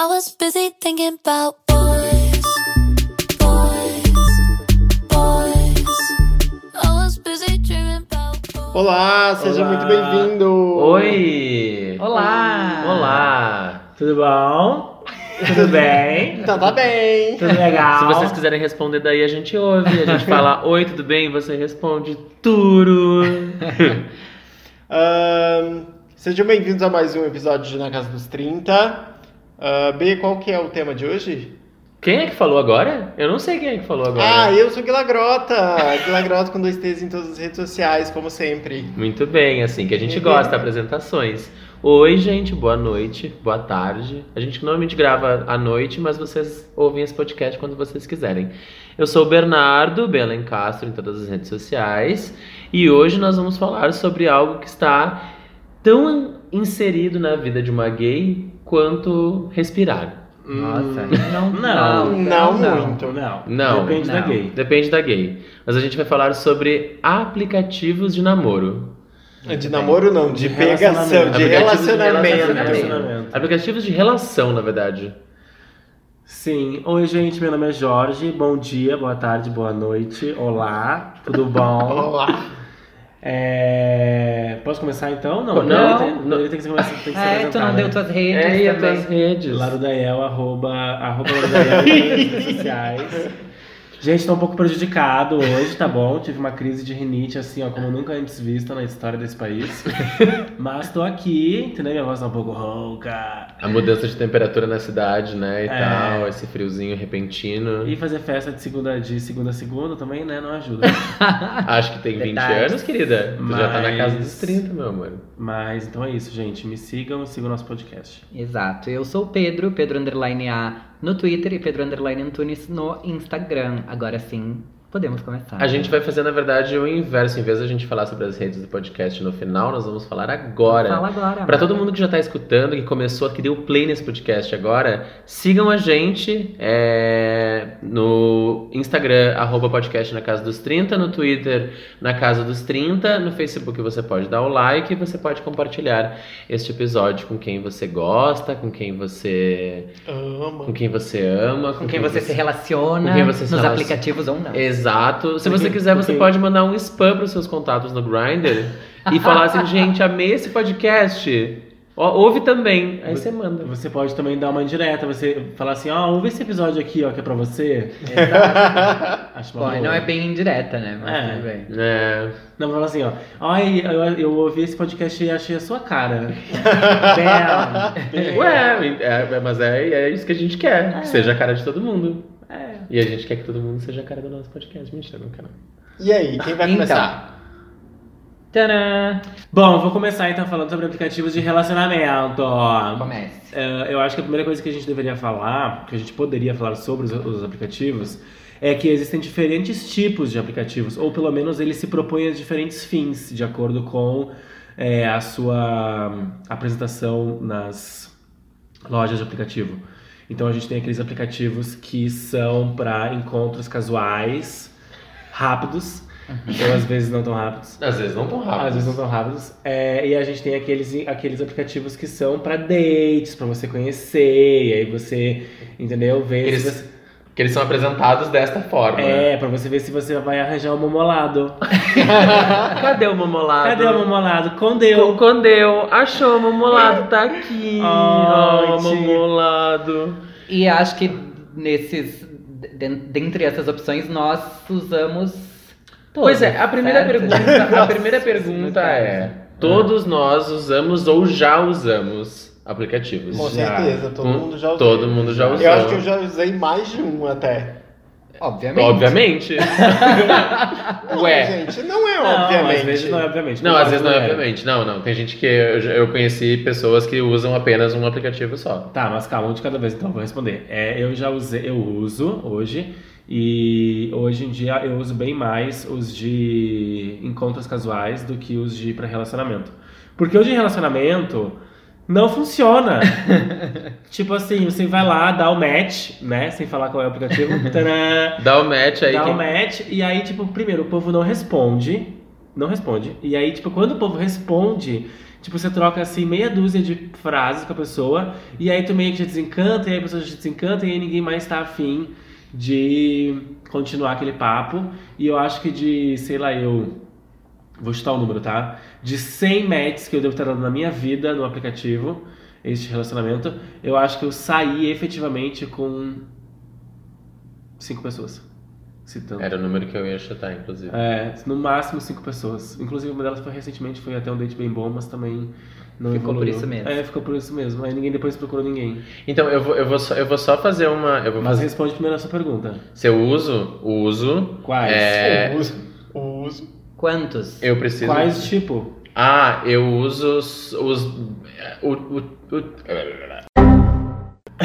I was busy thinking about boys, boys, boys. I was busy dreaming about boys. Olá, seja Olá. muito bem-vindo! Oi! Olá! Olá! Tudo bom? Tudo bem? Então tá bem! Tudo legal? Se vocês quiserem responder daí, a gente ouve. A gente fala, oi, tudo bem? Você responde, turo. Ahn, sejam bem-vindos a mais um episódio de Na Casa dos 30. Ah, B, qual que é o tema de hoje? Quem é que falou agora? Eu não sei quem é que falou agora. Ah, eu sou Guilagrota! Guilagrota com dois T's em todas as redes sociais, como sempre. Muito bem, assim que a gente gosta, apresentações. Oi, gente, boa noite, boa tarde. A gente normalmente grava à noite, mas vocês ouvem esse podcast quando vocês quiserem. Eu sou o Bernardo Belen Castro em todas as redes sociais e hoje nós vamos falar sobre algo que está tão inserido na vida de uma gay quanto respirar. Nossa, Hum, não, não, não muito. Não, Não. Depende da Não. gay. Depende da gay. Mas a gente vai falar sobre aplicativos de namoro. De namoro não, de, De pegação, relacionamento. de Aplicativos de relacionamento. Relacionamento. Aplicativos de relação, na verdade. Sim. Oi, gente, meu nome é Jorge. Bom dia, boa tarde, boa noite. Olá, tudo bom? Olá! É... Posso começar então? Não, Não. Poderia ter, poderia ter que ser, tem que ser É, tu não né? deu tuas redes É, e as também. tuas redes. Larudael, arroba, arroba Larudael em todas as redes sociais. Gente, tô um pouco prejudicado hoje, tá bom? Tive uma crise de rinite, assim, ó, como nunca antes vista na história desse país. Mas tô aqui, entendeu? Minha voz tá um pouco rouca. A mudança de temperatura na cidade, né? E É. tal, esse friozinho repentino. E fazer festa de segunda, de segunda a segunda também, né? Não ajuda. Acho que tem 20 Detalhes. anos, querida. Tu já tá na casa dos Mas- 30, meu amor. Mas então é isso, gente. Me sigam e sigam o nosso podcast. Exato. Eu sou o Pedro, Pedro Underline A no Twitter e Pedro Underline Antunes no Instagram. Agora sim, podemos começar. A gente vai fazer, na verdade, o inverso. Em vez da gente falar sobre as redes do podcast no final, nós vamos falar agora. Fala agora. Pra todo mundo que já tá escutando, que começou, que deu play nesse podcast agora, sigam a gente é, no Instagram, arroba podcast na casa dos 30, no Twitter, na casa dos 30, no Facebook você pode dar o like e você pode compartilhar este episódio com quem você gosta, com quem você, Ama. com quem você ama, Com quem você se relaciona com quem você se nos relaciona. aplicativos ou não. Exato. Se Com você quiser, com você pode mandar um spam pros seus contatos no Grindr e falar assim, gente, amei esse podcast. Ó, ouve também. Aí você manda. Você pode também dar uma indireta, você falar assim, ó, ouve esse episódio aqui, ó, que é pra você. Acho uma Bom, boa. não é bem indireta, né? Mas É. tudo bem. É. Não, fala assim, ó. Ai, eu, eu ouvi esse podcast e achei a sua cara. Bam. Ué, é, mas é, é isso que a gente quer. Que seja a cara de todo mundo. É. E a gente quer que todo mundo seja a cara do nosso podcast. Mentira, não quero. E aí, quem vai Então. começar? Tadã! Bom, vou começar então falando sobre aplicativos de relacionamento. Comece. É, eu acho que a primeira coisa que a gente deveria falar, que a gente poderia falar sobre os, os aplicativos, é que existem diferentes tipos de aplicativos, ou pelo menos eles se propõem a diferentes fins, de acordo com é, a sua apresentação nas lojas de aplicativo. Então a gente tem aqueles aplicativos que são para encontros casuais, rápidos, ou às vezes não tão rápidos. Às vezes não tão rápido. Às vezes não tão rápidos. É, e a gente tem aqueles, aqueles aplicativos que são pra dates, pra você conhecer, e aí você, entendeu? Ver se Eles- você, Que eles são apresentados desta forma. é, pra você ver se você vai arranjar um momolado. Cadê o mamolado? Cadê o momolado? Condeu. Condeu. Achou o mamolado, tá aqui. Ó, tia. mamolado. E acho que nesses. de- dentre essas opções, nós usamos. Pois é, a primeira certo? pergunta, a primeira pergunta é: todos nós usamos ou já usamos aplicativos? Com Já. certeza, todo Com- mundo já usou. Todo mundo já usou. Eu acho que eu já usei mais de um até. Obviamente. Obviamente. Não, Ué. gente, não é Não, obviamente. às vezes não é obviamente. Não, às vezes não é é. obviamente. Não, não. Tem gente que eu, já- eu conheci pessoas que usam apenas um aplicativo só. Tá, mas calma, um de cada vez, então vou responder. É, eu já usei, eu uso hoje, e hoje em dia eu uso bem mais os de encontros casuais do que os de para relacionamento. Porque o de relacionamento não funciona. tipo assim, você vai lá, dá o match, né? Sem falar qual é o aplicativo. Tadã! Dá o match aí. dá o match, e aí, tipo, primeiro, o povo não responde. Não responde. E aí, tipo, quando o povo responde, Tipo, você troca assim meia dúzia de frases com a pessoa e aí tu meio que já desencanta, e aí a pessoa já desencanta e aí ninguém mais tá afim de continuar aquele papo. E eu acho que de, sei lá, eu vou chutar o número, tá? De 100 matches que eu devo ter dado na minha vida no aplicativo, este relacionamento, eu acho que eu saí efetivamente com cinco pessoas. Citando. Era o número que eu ia chutar, inclusive. É, no máximo cinco pessoas. Inclusive, uma delas foi recentemente, foi até um date bem bom, mas também não Ficou por evoluiu. isso mesmo. É, ficou por isso mesmo. Aí ninguém depois procurou ninguém. Então, eu vou, eu, vou só, eu vou só fazer uma. Eu vou Mas fazer, responde primeiro a sua pergunta. se eu uso, uso. Quais? É, O uso. O uso. Quantos? eu preciso. Quais tipo? Ah, eu uso os. os o, o, o,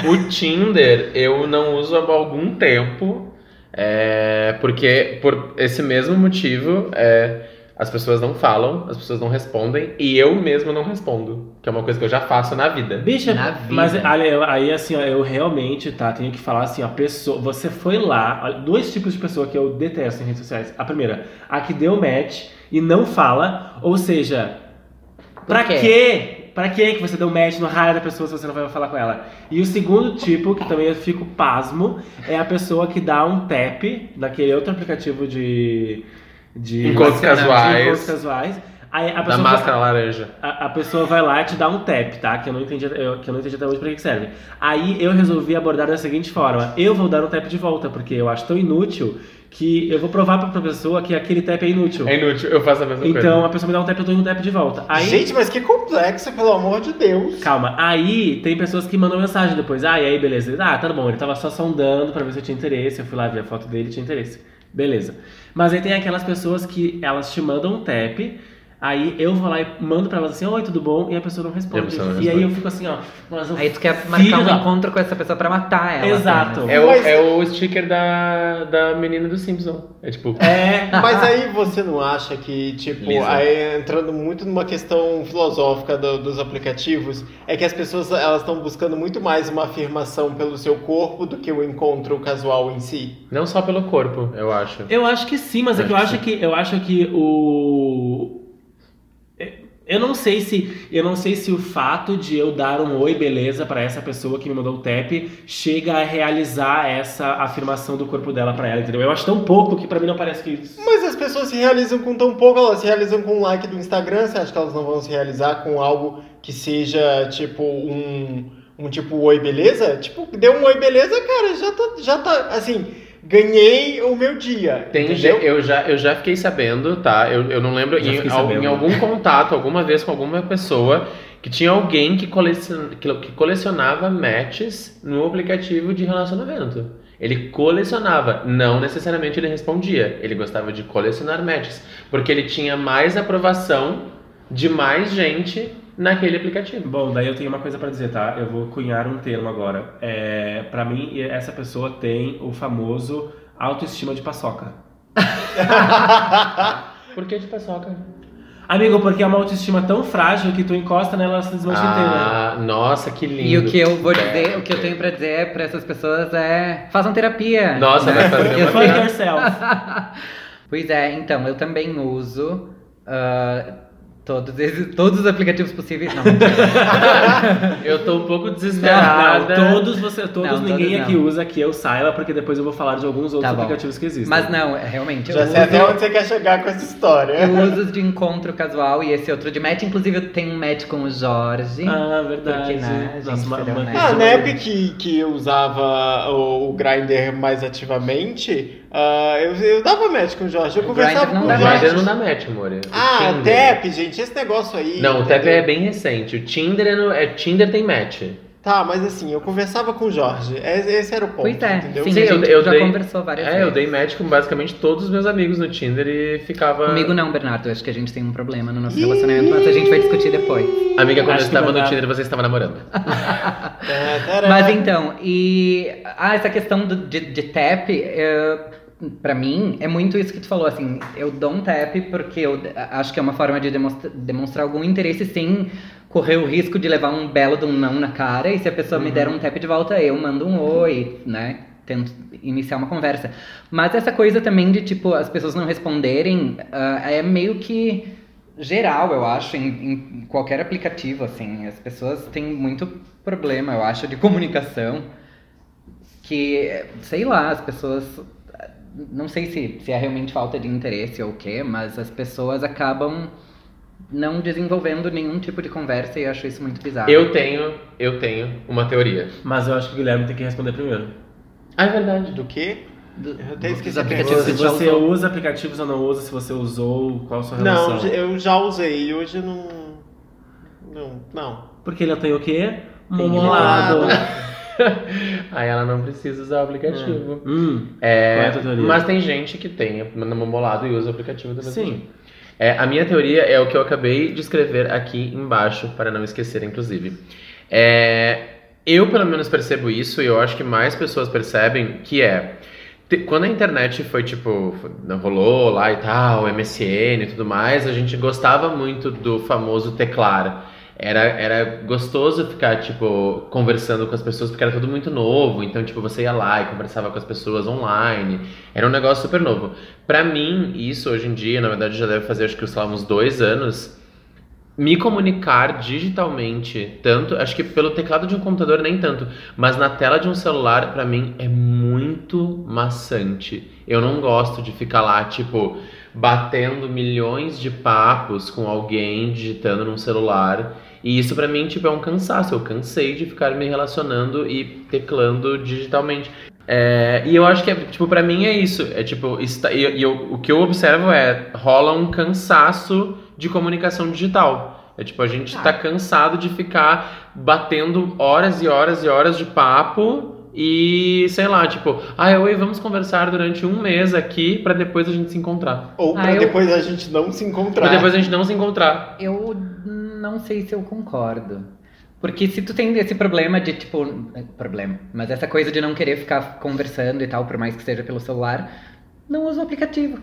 o Tinder eu não uso há algum tempo. é, porque por esse mesmo motivo é, as pessoas não falam, as pessoas não respondem e eu mesmo não respondo. Que é uma coisa que eu já faço na vida. Bicha, Na vida. mas olha, aí assim, ó, eu realmente, tá, tenho que falar assim, ó, pessoa, você foi lá, dois tipos de pessoa que eu detesto em redes sociais. A primeira, a que deu match e não fala, ou seja, pra quê? quê? Pra que que você deu match no raio da pessoa se você não vai falar com ela? E o segundo tipo, que também eu fico pasmo, é a pessoa que dá um tap naquele outro aplicativo de... de Encontros de casuais. encontros casuais. Aí a Da pessoa máscara laranja. a, a pessoa vai lá e te dá um tap, tá? Que eu não entendi, eu- que eu não entendi até hoje pra que que serve. Aí eu resolvi abordar da seguinte forma: eu vou dar um tap de volta, porque eu acho tão inútil que eu vou provar pra, pessoa que aquele tap é inútil. É inútil, eu faço a mesma Então coisa. a pessoa me dá um tap, eu dou um tap de volta. Aí, Gente, mas que complexo, pelo amor de Deus. calma, aí tem pessoas que mandam mensagem depois. Ah, e aí, beleza. Ah, tá bom, ele tava só sondando pra ver se eu tinha interesse. Eu fui lá ver a foto dele tinha interesse. Beleza. Mas aí tem aquelas pessoas que elas te mandam um tap. Aí eu vou lá e mando pra elas assim, oi, tudo bom? E a pessoa não responde. E a pessoa não E aí eu fico assim, ó. Mas eu Aí tu quer marcar um da- encontro com essa pessoa pra matar ela. Exato. apenas. É o, Mas- é o sticker da, da menina do Simpson. É tipo. É. Mas aí você não acha que, tipo, Lisa. aí entrando muito numa questão filosófica do- dos aplicativos, é que as pessoas elas estão buscando muito mais uma afirmação pelo seu corpo do que o encontro casual em si? Não só pelo corpo, eu acho. Eu acho que sim, mas é Acho que eu que acho que eu acho que o eu não sei se eu não sei se o fato de eu dar um oi beleza pra essa pessoa que me mandou o tap chega a realizar essa afirmação do corpo dela pra ela, entendeu? Eu acho tão pouco que pra mim não parece que isso. Mas as pessoas se realizam com tão pouco, elas se realizam com um like do Instagram, você acha que elas não vão se realizar com algo que seja, tipo, um, um tipo oi beleza? Tipo, deu um oi beleza, cara, já tá, já tá, assim, ganhei o meu dia, Tem, entendeu? eu, já, eu já fiquei sabendo, tá? Eu, eu não lembro, em, em algum contato, alguma vez com alguma pessoa, que tinha alguém que, colecion, que colecionava matches no aplicativo de relacionamento. Ele colecionava, não necessariamente ele respondia. Ele gostava de colecionar matches, porque ele tinha mais aprovação de mais gente naquele aplicativo. Bom, daí eu tenho uma coisa pra dizer, tá? Eu vou cunhar um termo agora. É, para mim essa pessoa tem o famoso autoestima de paçoca. Por que de paçoca? Amigo, porque é uma autoestima tão frágil que tu encosta nela ela se desmancha inteira. Ah, nossa, que lindo. E o que eu vou dizer, o que eu tenho pra dizer pra essas pessoas é façam terapia. Nossa, vai fazer uma Fuck assim, yourself. Pois é, então, eu também uso ah, todos, esses, todos os aplicativos possíveis. Não. Eu tô um pouco desesperada. Não, todos você, todos Não, ninguém todos aqui não. usa que eu saiba, porque depois eu vou falar de alguns outros Tá aplicativos que existem. Mas não, é, realmente, eu Já sei até uso, onde você quer chegar com essa história. eu uso de encontro casual e esse outro de match. Inclusive, eu tenho um match com o Jorge. Ah, verdade. Porque, né, Nossa, uma- será uma- honesto. Ah, que, que usava o, o Grindr mais ativamente, ah, eu, eu dava match com o Jorge. Eu conversava Grindr não com dá o O Jorge. Grindr não dá match, amor. O Ah, Tinder. Tap, gente, esse negócio aí. Não, o Tap entendeu? é bem recente. O Tinder é, no, é Tinder tem match. Tá, mas assim, eu conversava com o Jorge. Esse esse era o ponto, Pois é, entendeu? sim, Sim, a eu- gente eu já dei- conversou várias É, vezes. eu dei match com basicamente todos os meus amigos no Tinder e ficava. Comigo não, Bernardo. Eu acho que a gente tem um problema no nosso relacionamento, mas a gente vai discutir depois. Amiga, quando Acho eu estava no dar- Tinder, você estava namorando. É. Mas então, e ah, essa questão do- de, de tap, é, pra mim, é muito isso que tu falou, assim, eu dou um tap porque eu acho que é uma forma de demonstra- demonstrar algum interesse sem correr o risco de levar um belo de um não na cara, e se a pessoa me der um tap de volta, eu mando um oi, né? Tento iniciar uma conversa. Mas essa coisa também de, tipo, as pessoas não responderem, ah, é meio que geral, eu acho, em, em qualquer aplicativo, assim. As pessoas têm muito problema, eu acho, de comunicação. Que, sei lá, as pessoas. Não sei se, se é realmente falta de interesse ou o quê, mas as pessoas acabam não desenvolvendo nenhum tipo de conversa e eu acho isso muito bizarro. Eu tenho, eu tenho uma teoria. Mas eu acho que o Guilherme tem que responder primeiro. Ah, é verdade. Do quê? Do- Eu até esqueci aplicativos. Se você usou. usa aplicativos ou não usa, se você usou, qual a sua relação? Não, eu já usei e hoje não. Não, não. Porque ele tem o quê? Tem Momolado. Aí ela não precisa usar o aplicativo. Hum, É, Qual é teoria? mas tem gente que tem no Momolado e usa o aplicativo da mesma Sim. É, a minha teoria é o que eu acabei de escrever aqui embaixo, para não esquecer, inclusive. É, eu, pelo menos, percebo isso e eu acho que mais pessoas percebem que é. te- Quando a internet foi tipo, rolou lá e tal, MSN e tudo mais, a gente gostava muito do famoso teclar. Era, era gostoso ficar, tipo, conversando com as pessoas, porque era tudo muito novo. Então, tipo, você ia lá e conversava com as pessoas online. Era um negócio super novo. Pra mim, isso hoje em dia, na verdade, já deve fazer, acho que, sei lá, uns dois anos. Me comunicar digitalmente, tanto, acho que pelo teclado de um computador nem tanto, mas na tela de um celular, pra mim, é muito maçante. Eu não gosto de ficar lá, tipo, batendo milhões de papos com alguém digitando num celular. E isso pra mim, tipo, é um cansaço. Eu cansei de ficar me relacionando e teclando digitalmente. É, e eu acho que, é, tipo, pra mim é isso. É tipo, está, e, e eu- o que eu observo é, rola um cansaço de comunicação digital. É tipo, a gente tá cansado de ficar batendo horas e horas e horas de papo e, sei lá, tipo, ah, oi, vamos conversar durante um mês aqui pra depois a gente se encontrar. Ou pra Ah, eu- depois a gente não se encontrar. Pra depois a gente não se encontrar. Eu não sei se eu concordo. Porque se tu tem esse problema de, tipo, problema, mas essa coisa de não querer ficar conversando e tal, por mais que seja pelo celular, não usa o aplicativo.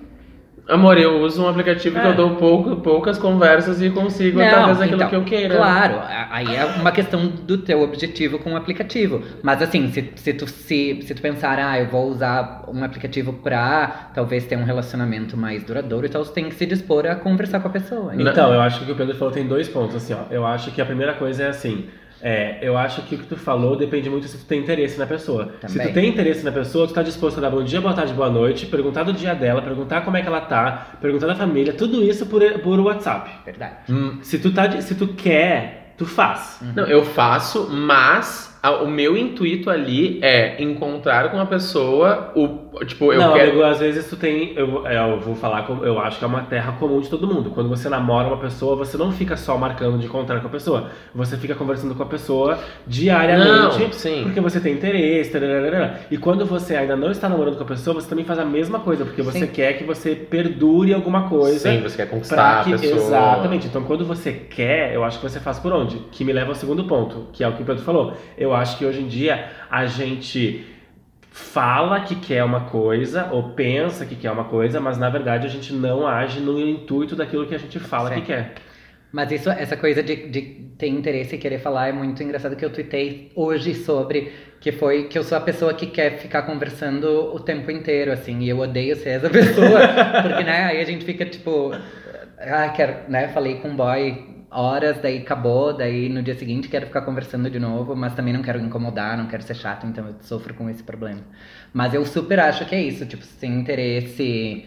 Amor, eu uso um aplicativo que É. eu dou pouco, poucas conversas e consigo Não, através daquilo então, que eu queira. Claro, aí é uma questão do teu objetivo com o aplicativo. Mas assim, se, se, tu, se, se tu pensar, ah, eu vou usar um aplicativo pra talvez ter um relacionamento mais duradouro, então tu tem que se dispor a conversar com a pessoa. Não. Então, eu acho que o que o Pedro falou tem dois pontos, assim, ó. Eu acho que a primeira coisa é assim. É, eu acho que o que tu falou depende muito se tu tem interesse na pessoa. Se Também. tu tem interesse na pessoa, tu tá disposto a dar bom dia, boa tarde, boa noite, perguntar do dia dela, perguntar como é que ela tá, perguntar da família, tudo isso por, por WhatsApp. Verdade. Hum, Se tu, tá, se tu quer, tu faz. Não, eu faço, mas a- o meu intuito ali é encontrar com a pessoa o. Tipo, eu não, quero. amigo, às vezes tu tem. Eu, é, eu vou falar, eu acho que é uma terra comum de todo mundo. Quando você namora uma pessoa, você não fica só marcando de encontrar com a pessoa. Você fica conversando com a pessoa diariamente. Não, sim. Porque você tem interesse. tararara. E quando você ainda não está namorando com a pessoa, você também faz a mesma coisa. Porque você Sim. quer que você perdure alguma coisa. Sim, você quer conquistar que, a pessoa. exatamente. Então, quando você quer, eu acho que você faz por onde? Que me leva ao segundo ponto, que é o que o Pedro falou. Eu acho que hoje em dia a gente fala que quer uma coisa ou pensa que quer uma coisa, mas na verdade a gente não age no intuito daquilo que a gente fala Sim. que quer. Mas isso, essa coisa de, de ter interesse e querer falar é muito engraçado que eu tuitei hoje sobre que foi que eu sou a pessoa que quer ficar conversando o tempo inteiro, assim, e eu odeio ser essa pessoa, porque, né, aí a gente fica tipo, ah, quero, né, falei com um boy horas, daí acabou, daí no dia seguinte quero ficar conversando de novo, mas também não quero incomodar, não quero ser chato, então eu sofro com esse problema. Mas eu super acho que é isso, tipo, se tem interesse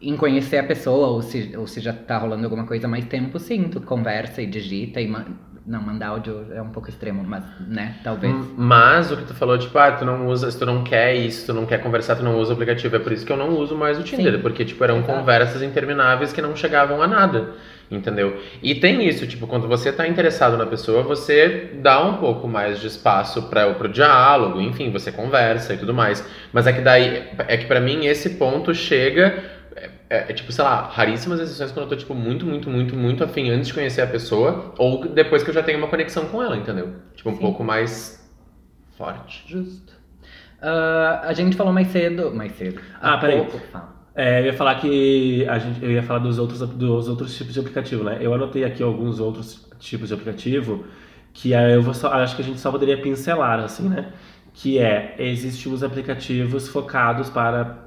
em conhecer a pessoa, ou se, ou se já tá rolando alguma coisa há mais tempo, sim, tu conversa e digita e não, mandar áudio é um pouco extremo, mas, né, talvez. Hum, Mas o que tu falou, tipo, ah, tu não usa, se tu não quer isso, tu não quer conversar, tu não usa o aplicativo. É por isso que eu não uso mais o Tinder, Sim. porque, tipo, eram Exato. conversas intermináveis que não chegavam a nada. Entendeu? E tem isso, tipo, quando você tá interessado na pessoa, você dá um pouco mais de espaço para pro diálogo, enfim, você conversa e tudo mais. Mas é que daí, é que pra mim esse ponto chega é, é, é, tipo, sei lá, raríssimas exceções quando eu tô, tipo, muito, muito, muito, muito afim antes de conhecer a pessoa, ou depois que eu já tenho uma conexão com ela, entendeu? Tipo, um Sim. pouco mais forte. Justo. Ah, a gente falou mais cedo. Mais cedo. Ah, Há peraí. pouco, fala. É, eu ia falar que a gente, eu ia falar dos outros, dos outros tipos de aplicativo, né? Eu anotei aqui alguns outros tipos de aplicativo que aí eu vou acho que a gente só poderia pincelar, assim, né? Que é, existem os aplicativos focados para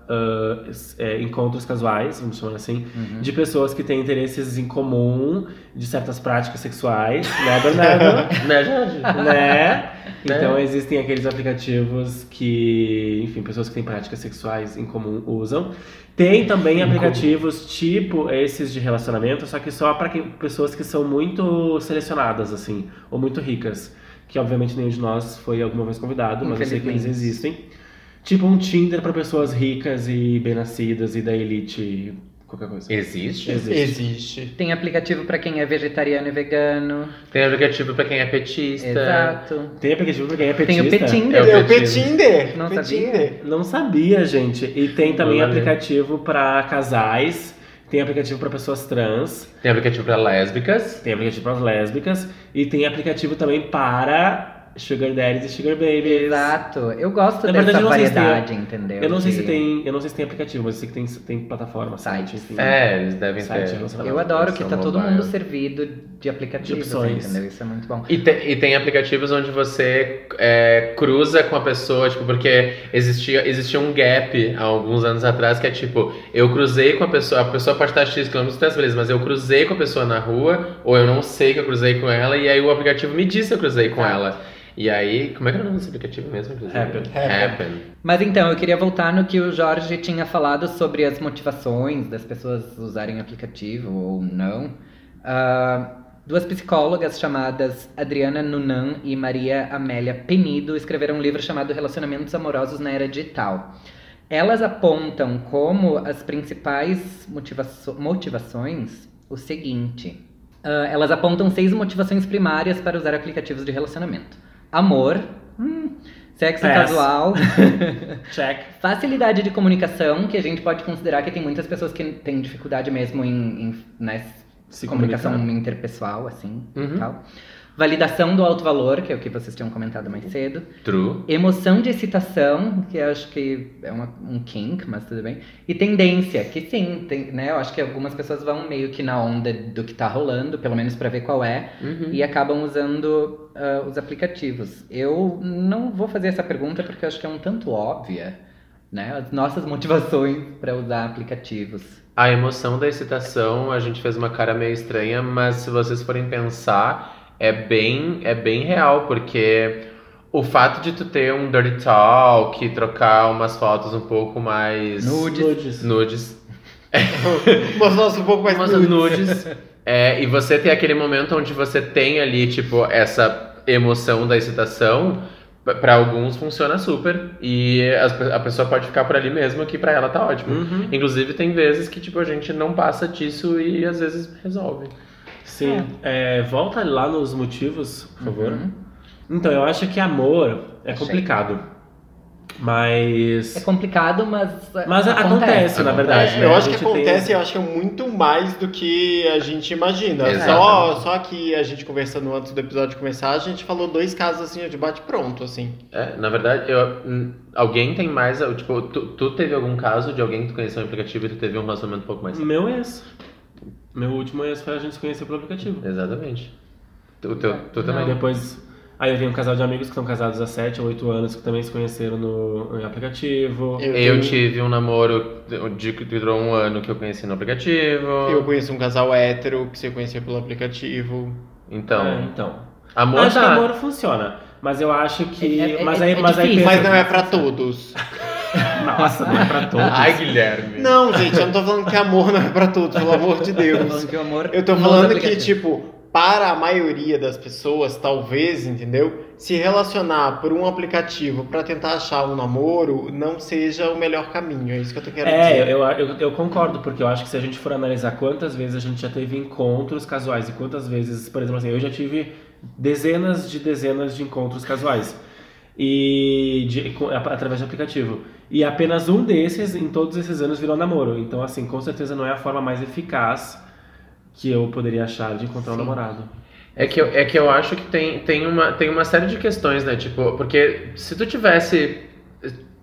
es- é, encontros casuais, vamos chamar assim, Uhum. de pessoas que têm interesses em comum de certas práticas sexuais, né, Bernardo? Né, Jorge? né? Né? Então existem aqueles aplicativos que, enfim, pessoas que têm práticas sexuais em comum usam. Tem também aplicativos tipo esses de relacionamento, só que só para pessoas que são muito selecionadas, assim, ou muito ricas. Que obviamente nenhum de nós foi alguma vez convidado, mas eu sei que eles existem. Tipo um Tinder para pessoas ricas e bem-nascidas e da elite, qualquer coisa. Existe? Existe. Existe. Tem aplicativo pra quem é vegetariano e vegano. Tem aplicativo pra quem é petista. Exato. Tem aplicativo para quem é Tem petista? o Petinder. É o Petinder. Não Petinder. Não sabia, gente. E tem também Olha. aplicativo para casais, tem aplicativo para pessoas trans, Tem aplicativo pra lésbicas. tem aplicativo para lésbicas e tem aplicativo também para sugar daddies e sugar babies. Exato. Eu gosto Na dessa verdade, sei se tem- variedade, entendeu? Eu não sei De- se tem, eu não sei se tem aplicativo, mas eu sei que tem, tem plataforma, site, Sites. enfim. É, eles devem Site, ter. Eu adoro que tá todo mundo servido de aplicativos, De opções. entendeu? Isso é muito bom. E tem, e tem aplicativos onde você é, cruza com a pessoa, tipo, porque existia, existia um gap há alguns anos atrás que é tipo, eu cruzei com a pessoa, a pessoa pode estar X quilômetros de beleza, mas eu cruzei com a pessoa na rua, ou eu não sei que eu cruzei com ela, e aí o aplicativo me disse que eu cruzei com ela. E aí, como é que era o nome desse aplicativo mesmo? inclusive? Happen. Happen. Mas então, eu queria voltar no que o Jorge tinha falado sobre as motivações das pessoas usarem aplicativo ou não. Ah, duas psicólogas chamadas Adriana Nunan e Maria Amélia Penido escreveram um livro chamado Relacionamentos Amorosos na Era Digital. Elas apontam como as principais motivaço- motivações o seguinte. Ah, elas apontam seis motivações primárias para usar aplicativos de relacionamento: amor, hum, sexo Pass. casual, Check. facilidade de comunicação, que a gente pode considerar que tem muitas pessoas que têm dificuldade mesmo em, em né, comunicação interpessoal, assim, Uhum. tal. Validação do alto valor, que é o que vocês tinham comentado mais cedo. True. Emoção de excitação, que eu acho que é uma- um kink, mas tudo bem. E tendência, que sim, tem, né? Eu acho que algumas pessoas vão meio que na onda do que tá rolando, pelo menos pra ver qual é, Uhum. e acabam usando ah, os aplicativos. Eu não vou fazer essa pergunta porque eu acho que é um tanto óbvia, né? As nossas motivações pra usar aplicativos. A emoção da excitação, a gente fez uma cara meio estranha, mas se vocês forem pensar, é bem, é bem real, porque o fato de tu ter um dirty talk, trocar umas fotos um pouco mais Nudes. Nudes. nudes, Mostrar um pouco mais umas nudes. nudes, é, e você ter aquele momento onde você tem ali, tipo, essa emoção da excitação, p- pra alguns funciona super, e pe- a pessoa pode ficar por ali mesmo, que pra ela tá ótimo. Uhum. Inclusive, tem vezes que, tipo, a gente não passa disso e às vezes resolve. Sim. É, volta lá nos motivos, por favor. Uhum. Então, eu acho que amor é Achei. complicado. Mas. É complicado, mas. Mas acontece, na verdade. É, né? eu acho que gente tem- acontece, eu acho que é muito mais do que a gente imagina. Só, só que a gente conversando antes do episódio começar, a gente falou dois casos assim de bate pronto, assim. É, na verdade, eu, alguém tem mais. Tipo, tu, tu teve algum caso de alguém que tu conheceu no aplicativo e tu teve um relacionamento um pouco mais. Meu ex. Meu último ex foi a gente se conhecer pelo aplicativo. Exatamente. Tu, tu, tu Não. também. Depois. Aí eu vi um casal de amigos que estão casados há 7 ou 8 anos que também se conheceram no, no aplicativo. Eu, Eu tenho- tive um namoro de que durou um ano que eu conheci no aplicativo. eu conheço um casal hétero que você conheceu pelo aplicativo. Então, É, então. amor acho que tá. amor funciona. Mas eu acho que. É- é- mas é- aí, é mas aí. Mas não é pra todos. Nossa, não é pra todos. Ai, Guilherme. Não, gente, eu não tô falando que amor não é pra todos, pelo amor de Tô Deus. falando que amor Eu tô falando que, tipo, para a maioria das pessoas, talvez, entendeu? Se relacionar por um aplicativo pra tentar achar um namoro não seja o melhor caminho. É isso que eu tô querendo É, dizer. eu, eu, eu concordo, porque eu acho que se a gente for analisar quantas vezes a gente já teve encontros casuais e quantas vezes, por exemplo, assim, eu já tive dezenas de dezenas de encontros casuais e de- através de aplicativo. E apenas um desses, em todos esses anos, virou namoro. Então, assim, com certeza não é a forma mais eficaz que eu poderia achar de encontrar um Sim. namorado. É que, eu, é que eu acho que tem, tem, uma, tem uma série de questões, né? Tipo, porque se tu tivesse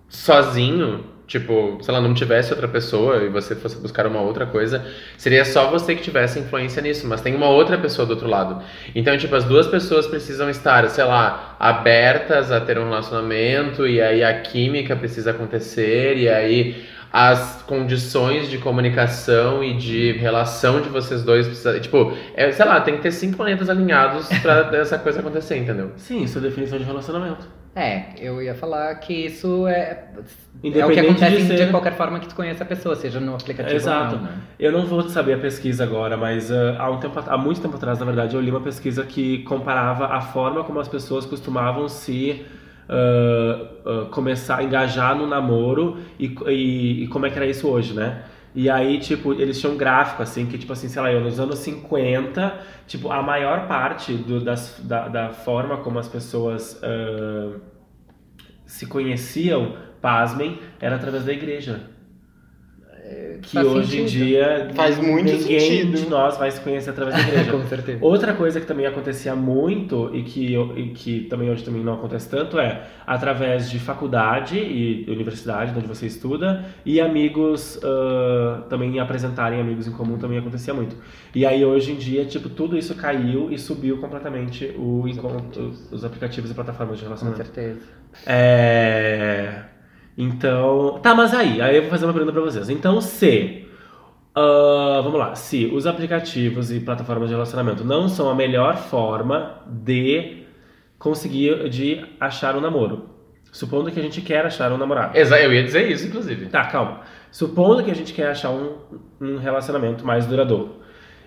sozinho, tipo, sei lá, não tivesse outra pessoa e você fosse buscar uma outra coisa, seria só você que tivesse influência nisso, mas tem uma outra pessoa do outro lado. Então, tipo, as duas pessoas precisam estar, sei lá, abertas a ter um relacionamento e aí a química precisa acontecer e aí as condições de comunicação e de relação de vocês dois precisa, tipo, é, sei lá, tem que ter cinco planetas alinhados pra essa coisa acontecer, entendeu? Sim, isso é definição de relacionamento. É, eu ia falar que isso é, é o que Independente acontece de de, ser- qualquer forma que tu conhece a pessoa, seja no aplicativo Exato. ou não, né? Eu não vou saber a pesquisa agora, mas ah, há, um tempo, há muito tempo atrás, na verdade, eu li uma pesquisa que comparava a forma como as pessoas costumavam se ah, ah, começar a engajar no namoro e, e, e como é que era isso hoje, né? E aí, tipo, eles tinham um gráfico, assim, que, tipo assim, sei lá, eu, nos anos 50, tipo, a maior parte do, das, da, da forma como as pessoas ah, se conheciam, pasmem, era através da igreja. Que Faz hoje em sentido. dia Faz muito ninguém sentido. de nós vai se conhecer através da igreja. Com certeza. Outra coisa que também acontecia muito e que, e que também hoje também não acontece tanto é através de faculdade e universidade, onde você estuda, e amigos ah, também apresentarem amigos em comum também acontecia muito. E aí hoje em dia, tipo, tudo isso caiu e subiu completamente o encontro, os aplicativos e plataformas de Com relacionamento. certeza. É... Então. Tá, mas aí, aí eu vou fazer uma pergunta pra vocês. Então, se. ah, vamos lá. Se os aplicativos e plataformas de relacionamento não são a melhor forma de conseguir de achar um namoro. Supondo que a gente quer achar um namorado. Exa eu ia dizer isso, inclusive. Tá, calma. Supondo que a gente quer achar um, um relacionamento mais duradouro.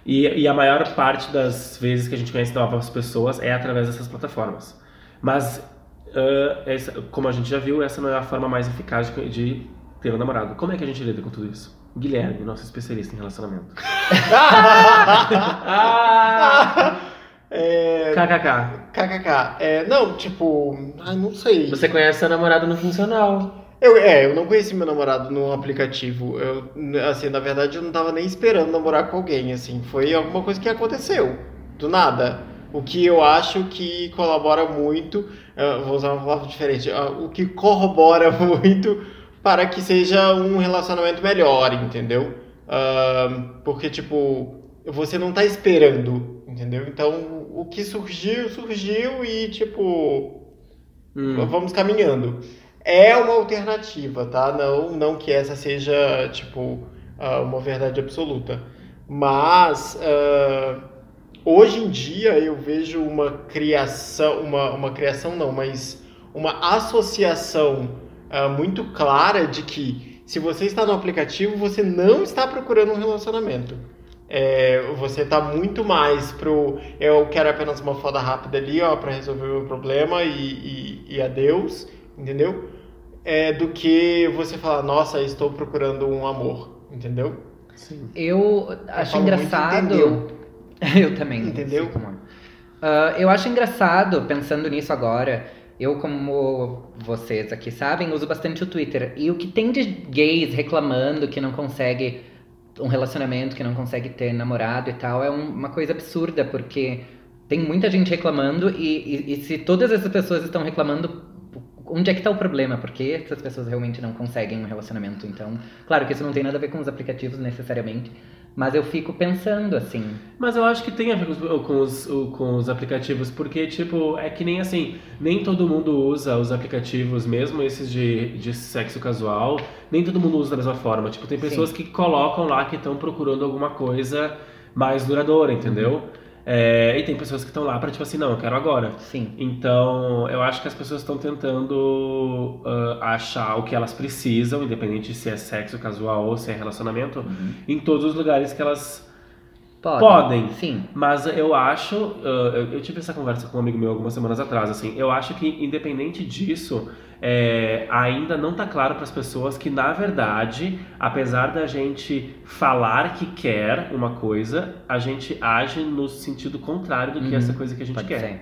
E, e a maior parte das vezes que a gente conhece novas pessoas é através dessas plataformas. Mas, ah, essa- como a gente já viu, essa não é a forma mais eficaz de, de ter um namorado. Como é que a gente lida com tudo isso? Guilherme, nosso especialista em relacionamento. é, KKK. KKK. É, não, tipo, não sei. Você conhece seu namorado no funcional. Eu, é, eu não conheci meu namorado no aplicativo. Eu, assim, na verdade, eu não tava nem esperando namorar com alguém, assim. Foi alguma coisa que aconteceu, do nada. O que eu acho que colabora muito, vou usar uma palavra diferente, ah, o que corrobora muito para que seja um relacionamento melhor, entendeu? Ah, porque, tipo, você não tá esperando, entendeu? Então, o que surgiu, surgiu e, tipo, Hum. Vamos caminhando. É uma alternativa, tá? Não, não que essa seja, tipo, ah, uma verdade absoluta. Mas, hoje em dia, eu vejo uma criação, uma, uma criação não, mas uma associação ah, muito clara de que se você está no aplicativo, você não está procurando um relacionamento. É, você está muito mais pro eu quero apenas uma foda rápida ali, ó, para resolver o meu problema e, e, e adeus, entendeu? É, do que você falar, nossa, estou procurando um amor, entendeu? Sim. Eu acho muito, engraçado. eu também. Entendeu? sei como é. Ah, eu acho engraçado, pensando nisso agora, eu, como vocês aqui sabem, uso bastante o Twitter. E o que tem de gays reclamando que não consegue um relacionamento, que não consegue ter namorado e tal, é um- uma coisa absurda, porque tem muita gente reclamando e, e- e se todas essas pessoas estão reclamando, onde é que tá o problema? Por que essas pessoas realmente não conseguem um relacionamento? Então, claro que isso não tem nada a ver com os aplicativos necessariamente, mas eu fico pensando assim. Mas eu acho que tem a ver com os, com os- aplicativos, porque, tipo, é que nem assim, nem todo mundo usa os aplicativos, mesmo esses de, de sexo casual, nem todo mundo usa da mesma forma. Tipo, tem pessoas que colocam lá que estão procurando alguma coisa mais duradoura, entendeu? É, e tem pessoas que estão lá pra, tipo assim, não, eu quero agora. Sim. Então, eu acho que as pessoas estão tentando ah, achar o que elas precisam, independente se é sexo casual ou se é relacionamento, em todos os lugares que elas Podem. Podem. Sim. mas eu acho, ah, eu eu tive essa conversa com um amigo meu algumas semanas atrás, assim, eu acho que independente disso, é, ainda não tá claro para as pessoas que na verdade, apesar da gente falar que quer uma coisa, a gente age no sentido contrário do que Uhum. essa coisa que a gente Pode quer, ser.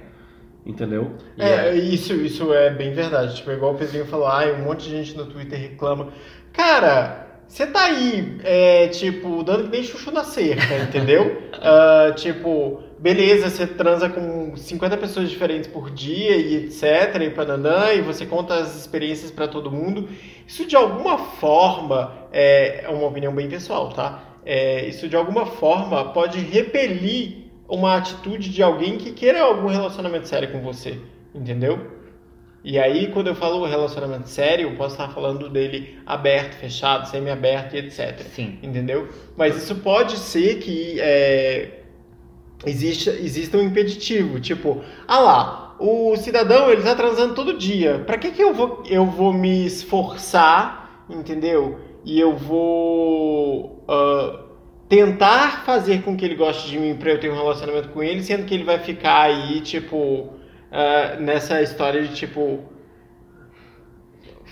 entendeu? É, isso, isso é bem verdade. Tipo, igual o Pedrinho falou, ai, um monte de gente no Twitter reclama. Cara, você tá aí, é, tipo, dando que nem chuchu na cerca, entendeu? Ah, tipo, beleza, você transa com 50 pessoas diferentes por dia e etc, e pananã, e você conta as experiências pra todo mundo. Isso de alguma forma, é, é uma opinião bem pessoal, tá? É, isso de alguma forma pode repelir uma atitude de alguém que queira algum relacionamento sério com você, entendeu? E aí, quando eu falo relacionamento sério, eu posso estar falando dele aberto, fechado, semi-aberto e etc. Sim. Entendeu? Mas isso pode ser que é, exista, exista um impeditivo. Tipo, ah lá, o cidadão ele tá transando todo dia. Pra que, que eu, vou, eu vou me esforçar, entendeu? E eu vou ah, tentar fazer com que ele goste de mim pra eu ter um relacionamento com ele, sendo que ele vai ficar aí, tipo, ah, nessa história de tipo.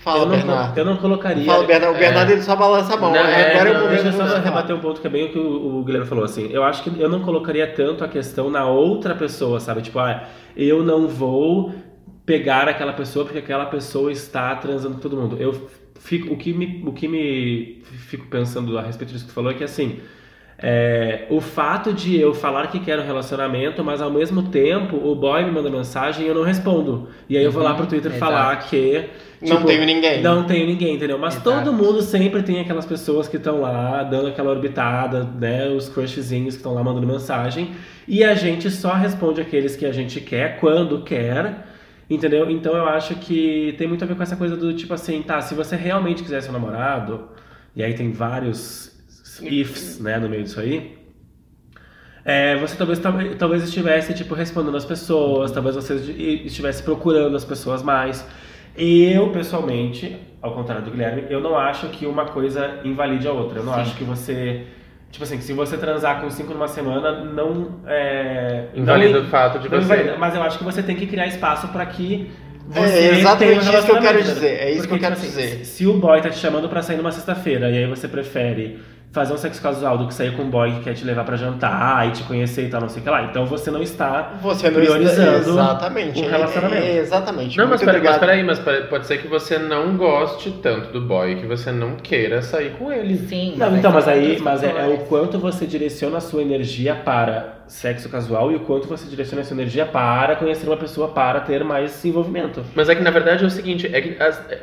Fala, eu, não, Bernardo. eu não colocaria. Fala, Bernardo. O É. Bernardo ele só balança a mão. Não, é, Agora é não, momento Deixa eu só rebater um ponto que é bem o que o, o Guilherme falou, assim. Eu acho que eu não colocaria tanto a questão na outra pessoa, sabe? Tipo, ah, eu não vou pegar aquela pessoa porque aquela pessoa está transando com todo mundo. Eu fico, o que me, o que me fico pensando a respeito disso que tu falou é que assim, é, o fato de eu falar que quero um relacionamento, mas ao mesmo tempo o boy me manda mensagem e eu não respondo. E aí eu vou lá pro Twitter Uhum, falar que Não tipo, tenho ninguém. Não tenho ninguém, entendeu? Mas Exato. todo mundo sempre tem aquelas pessoas que estão lá dando aquela orbitada, né? Os crushzinhos que estão lá mandando mensagem. E a gente só responde aqueles que a gente quer, quando quer. Entendeu? Então eu acho que tem muito a ver com essa coisa do tipo assim, tá, se você realmente quiser ser um namorado, e aí tem vários ifs, né, no meio disso aí. É, você talvez, talvez estivesse tipo respondendo as pessoas, talvez você estivesse procurando as pessoas mais. Eu, pessoalmente, ao contrário do Guilherme, eu não acho que uma coisa invalide a outra. Eu não Sim. acho que você. Tipo assim, se você transar com cinco numa semana, não. É, Invalida não- o fato de você- invalida, mas eu acho que você tem que criar espaço pra que você É exatamente um isso que eu quero dizer, é isso que eu Porque, quero tipo dizer. se- Se o boy tá te chamando pra sair numa sexta-feira e aí você prefere fazer um sexo casual do que sair com um boy que quer te levar pra jantar e te conhecer e tal, não sei o que lá. Então você não está Você não priorizando exatamente, um relacionamento. É, exatamente. Não, mas peraí, mas peraí, mas peraí, pode ser que você não goste tanto do boy, que você não queira sair com ele. Sim. Não, então, mas são aí mas é, é o quanto você direciona a sua energia para sexo casual e o quanto você direciona a sua energia para conhecer uma pessoa para ter mais envolvimento. Mas é que na verdade é o seguinte, é que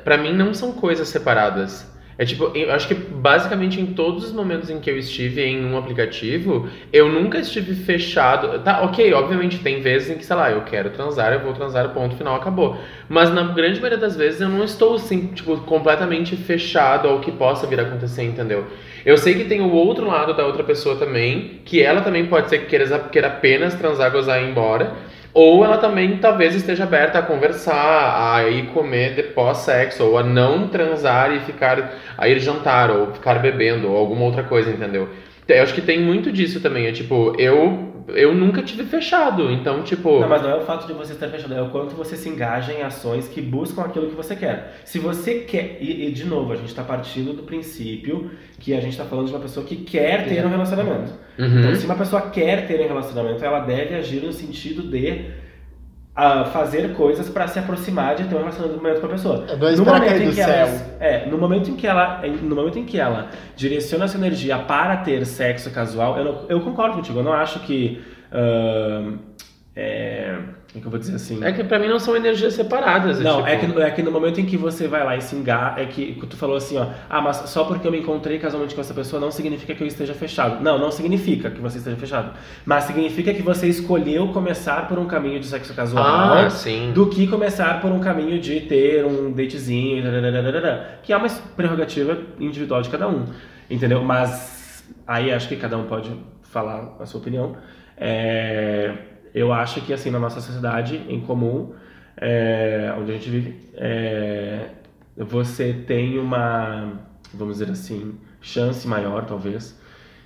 pra mim não são coisas separadas. É tipo, eu acho que basicamente em todos os momentos em que eu estive em um aplicativo, eu nunca estive fechado. Tá, ok, obviamente tem vezes em que, sei lá, eu quero transar, eu vou transar, ponto final, acabou. Mas na grande maioria das vezes eu não estou assim, tipo, completamente fechado ao que possa vir a acontecer, entendeu? Eu sei que tem o outro lado da outra pessoa também, que ela também pode ser que queira, apenas transar, gozar e ir embora. Ou ela também talvez esteja aberta a conversar, a ir comer de pós-sexo, ou a não transar e ficar, a ir jantar, ou ficar bebendo, ou alguma outra coisa, entendeu? Eu acho que tem muito disso também, é tipo, eu, eu nunca tive fechado, então tipo... Não, mas não é o fato de você estar fechado, é o quanto você se engaja em ações que buscam aquilo que você quer. Se você quer, e, e, de novo, a gente está partindo do princípio que a gente está falando de uma pessoa que quer ter um relacionamento. Uhum. Então, se uma pessoa quer ter um relacionamento, ela deve agir no sentido de ah, fazer coisas para se aproximar de ter um relacionamento com a pessoa. É, não é esperar cair do que ela, céu. é, no momento em que ela, no momento em que ela direciona essa energia para ter sexo casual, eu, não- eu concordo contigo. Eu não acho que ah, é, como que eu vou dizer assim? É que pra mim não são energias separadas. Não, tipo... é, que, é que no momento em que você vai lá e se engaja, é que tu falou assim, ó, ah, mas só porque eu me encontrei casualmente com essa pessoa não significa que eu esteja fechado. Não, não significa que você esteja fechado. Mas significa que você escolheu começar por um caminho de sexo casual Ah, sim. do que começar por um caminho de ter um datezinho, que é uma prerrogativa individual de cada um, entendeu? Mas aí acho que cada um pode falar a sua opinião. É, eu acho que assim na nossa sociedade em comum, é, onde a gente vive, é, você tem uma, vamos dizer assim, chance maior talvez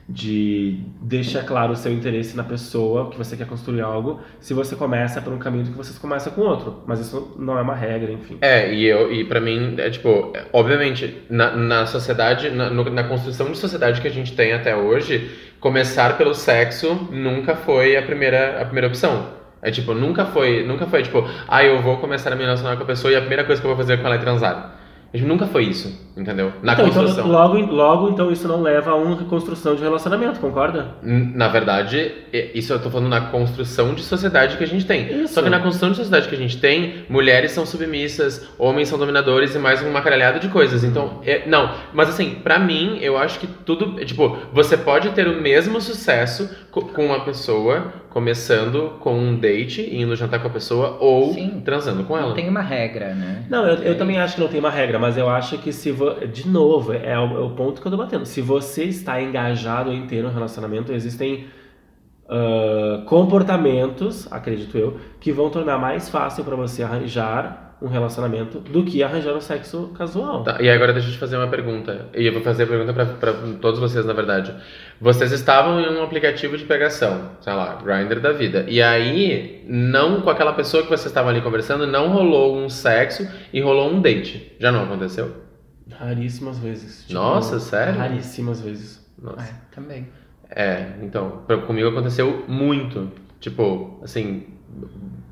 de deixar claro o seu interesse na pessoa que você quer construir algo, se você começa por um caminho que você começa com outro. Mas isso não é uma regra, enfim. É, e, eu, e pra mim, é tipo, é, obviamente, na, na sociedade, na, na construção de sociedade que a gente tem até hoje, começar pelo sexo nunca foi a primeira, a primeira opção. É tipo, nunca foi, nunca foi tipo, ah, eu vou começar a me relacionar com a pessoa e a primeira coisa que eu vou fazer com ela é transar. Gente nunca foi isso, entendeu? Na então, então, construção. logo, logo, então, isso não leva a uma reconstrução de relacionamento, concorda? Na verdade, isso eu tô falando na construção de sociedade que a gente tem. Isso. Só que na construção de sociedade que a gente tem, mulheres são submissas, homens são dominadores e mais uma caralhada de coisas. Então, é- não. Mas assim, pra mim, eu acho que tudo. Tipo, você pode ter o mesmo sucesso co- com uma pessoa, começando com um date, indo jantar com a pessoa, ou Sim. transando com ela. Não tem uma regra, né? Não, eu, eu também acho que não tem uma regra, mas eu acho que se vo... de novo, é o, é o ponto que eu tô batendo. Se você está engajado ter um relacionamento, existem ah, comportamentos, acredito eu, que vão tornar mais fácil pra você arranjar um relacionamento do que arranjar um sexo casual. Tá, e agora deixa eu te fazer uma pergunta. E eu vou fazer a pergunta pra todos vocês, na verdade. Vocês estavam em um aplicativo de pegação, sei lá, Grindr da vida. E aí, não com aquela pessoa que vocês estavam ali conversando, não rolou um sexo e rolou um date. Já não aconteceu? Raríssimas vezes. Tipo, Nossa, sério? Raríssimas vezes. Nossa. É, também. É, então, pra- comigo aconteceu muito. Tipo, assim,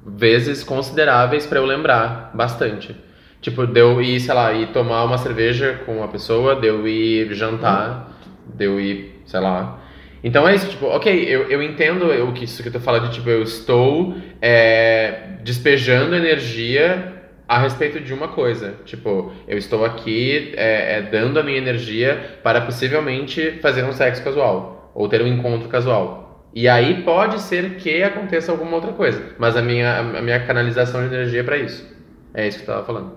vezes consideráveis pra eu lembrar bastante. Tipo, deu ir, sei lá, ir tomar uma cerveja com uma pessoa, deu ir jantar, deu ir, sei lá. Então é isso, tipo, ok, eu, eu entendo o que isso que tu fala de, tipo, eu estou é, despejando energia a respeito de uma coisa. Tipo, eu estou aqui é, é, dando a minha energia para possivelmente fazer um sexo casual ou ter um encontro casual. E aí pode ser que aconteça alguma outra coisa, mas a minha, a minha canalização de energia é para isso. É isso que tu tava falando.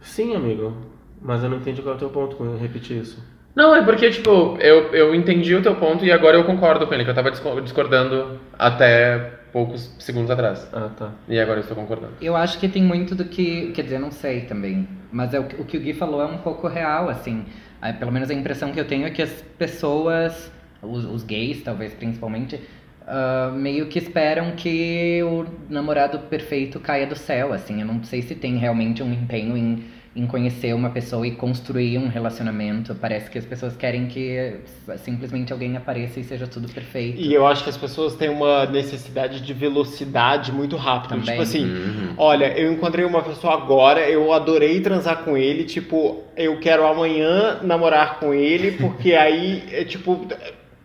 Sim, amigo. Mas eu não entendi qual é o teu ponto com repetir isso. Não, é porque, tipo, eu, eu entendi o teu ponto e agora eu concordo com ele, que eu tava disco- discordando até poucos segundos atrás. Ah, tá. E agora eu estou concordando. Eu acho que tem muito do que. Quer dizer, não sei também. Mas é o, que- o que o Gui falou é um pouco real, assim. Ah, Pelo menos a impressão que eu tenho é que as pessoas, os, os gays, talvez principalmente, ah, meio que esperam que o namorado perfeito caia do céu, assim. Eu não sei se tem realmente um empenho em, em conhecer uma pessoa e construir um relacionamento. Parece que as pessoas querem que simplesmente alguém apareça e seja tudo perfeito. E eu acho que as pessoas têm uma necessidade de velocidade muito rápida. Também. Tipo assim, Uhum. olha, eu encontrei uma pessoa agora, eu adorei transar com ele, tipo, eu quero amanhã namorar com ele, porque aí é tipo.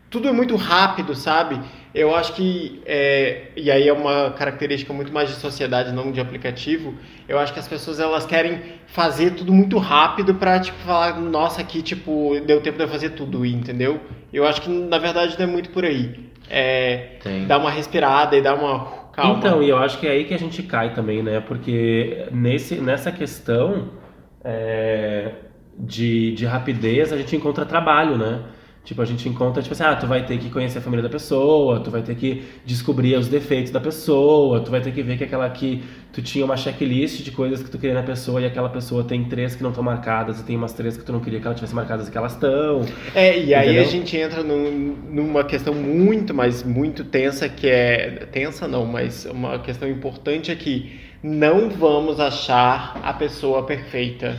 Tudo é muito rápido, sabe? Eu acho que. é, e aí é uma característica muito mais de sociedade, não de aplicativo. Eu acho que as pessoas elas querem fazer tudo muito rápido pra, tipo, falar, nossa, aqui, tipo, deu tempo de eu fazer tudo, entendeu? Eu acho que na verdade não é muito por aí. É. Tem. Dar uma respirada e dar uma. Calma. Então, e eu acho que é aí que a gente cai também, né? Porque nesse, nessa questão é, de, de rapidez, a gente encontra trabalho, né? Tipo, a gente encontra, tipo assim, ah, tu vai ter que conhecer a família da pessoa, tu vai ter que descobrir os defeitos da pessoa, tu vai ter que ver que aquela que tu tinha uma checklist de coisas que tu queria na pessoa e aquela pessoa tem três que não estão marcadas e tem umas três que tu não queria que ela tivesse marcadas e que elas estão. É, e aí Entendeu? a gente entra num- numa questão muito, mas muito tensa, que é. Tensa não, mas uma questão importante é que não vamos achar a pessoa perfeita.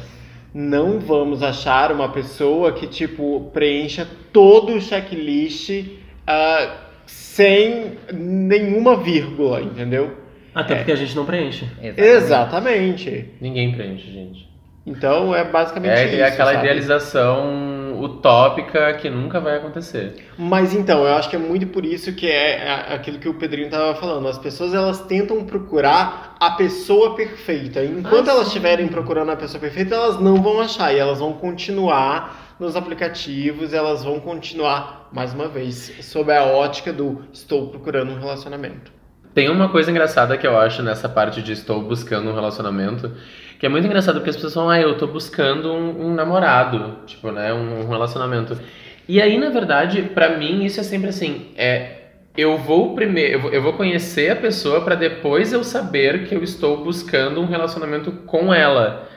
Não vamos achar uma pessoa que, tipo, preencha todo o checklist ah, sem nenhuma vírgula, entendeu? Até É. porque a gente não preenche. Exatamente. Ninguém preenche, gente. Então é basicamente É, isso. é aquela sabe? idealização utópica que nunca vai acontecer. Mas então, eu acho que é muito por isso que é a- aquilo que o Pedrinho estava falando. As pessoas elas tentam procurar a pessoa perfeita. Enquanto Ah, elas estiverem procurando a pessoa perfeita, elas não vão achar e elas vão continuar nos aplicativos, elas vão continuar mais uma vez sob a ótica do estou procurando um relacionamento. Tem uma coisa engraçada que eu acho nessa parte de estou buscando um relacionamento, que é muito engraçado porque as pessoas falam, ah, eu tô buscando um, um namorado, tipo, né, um, um relacionamento. E aí, na verdade, pra mim, isso é sempre assim, é... Eu vou primeiro, eu vou, conhecer a pessoa pra depois eu saber que eu estou buscando um relacionamento com ela.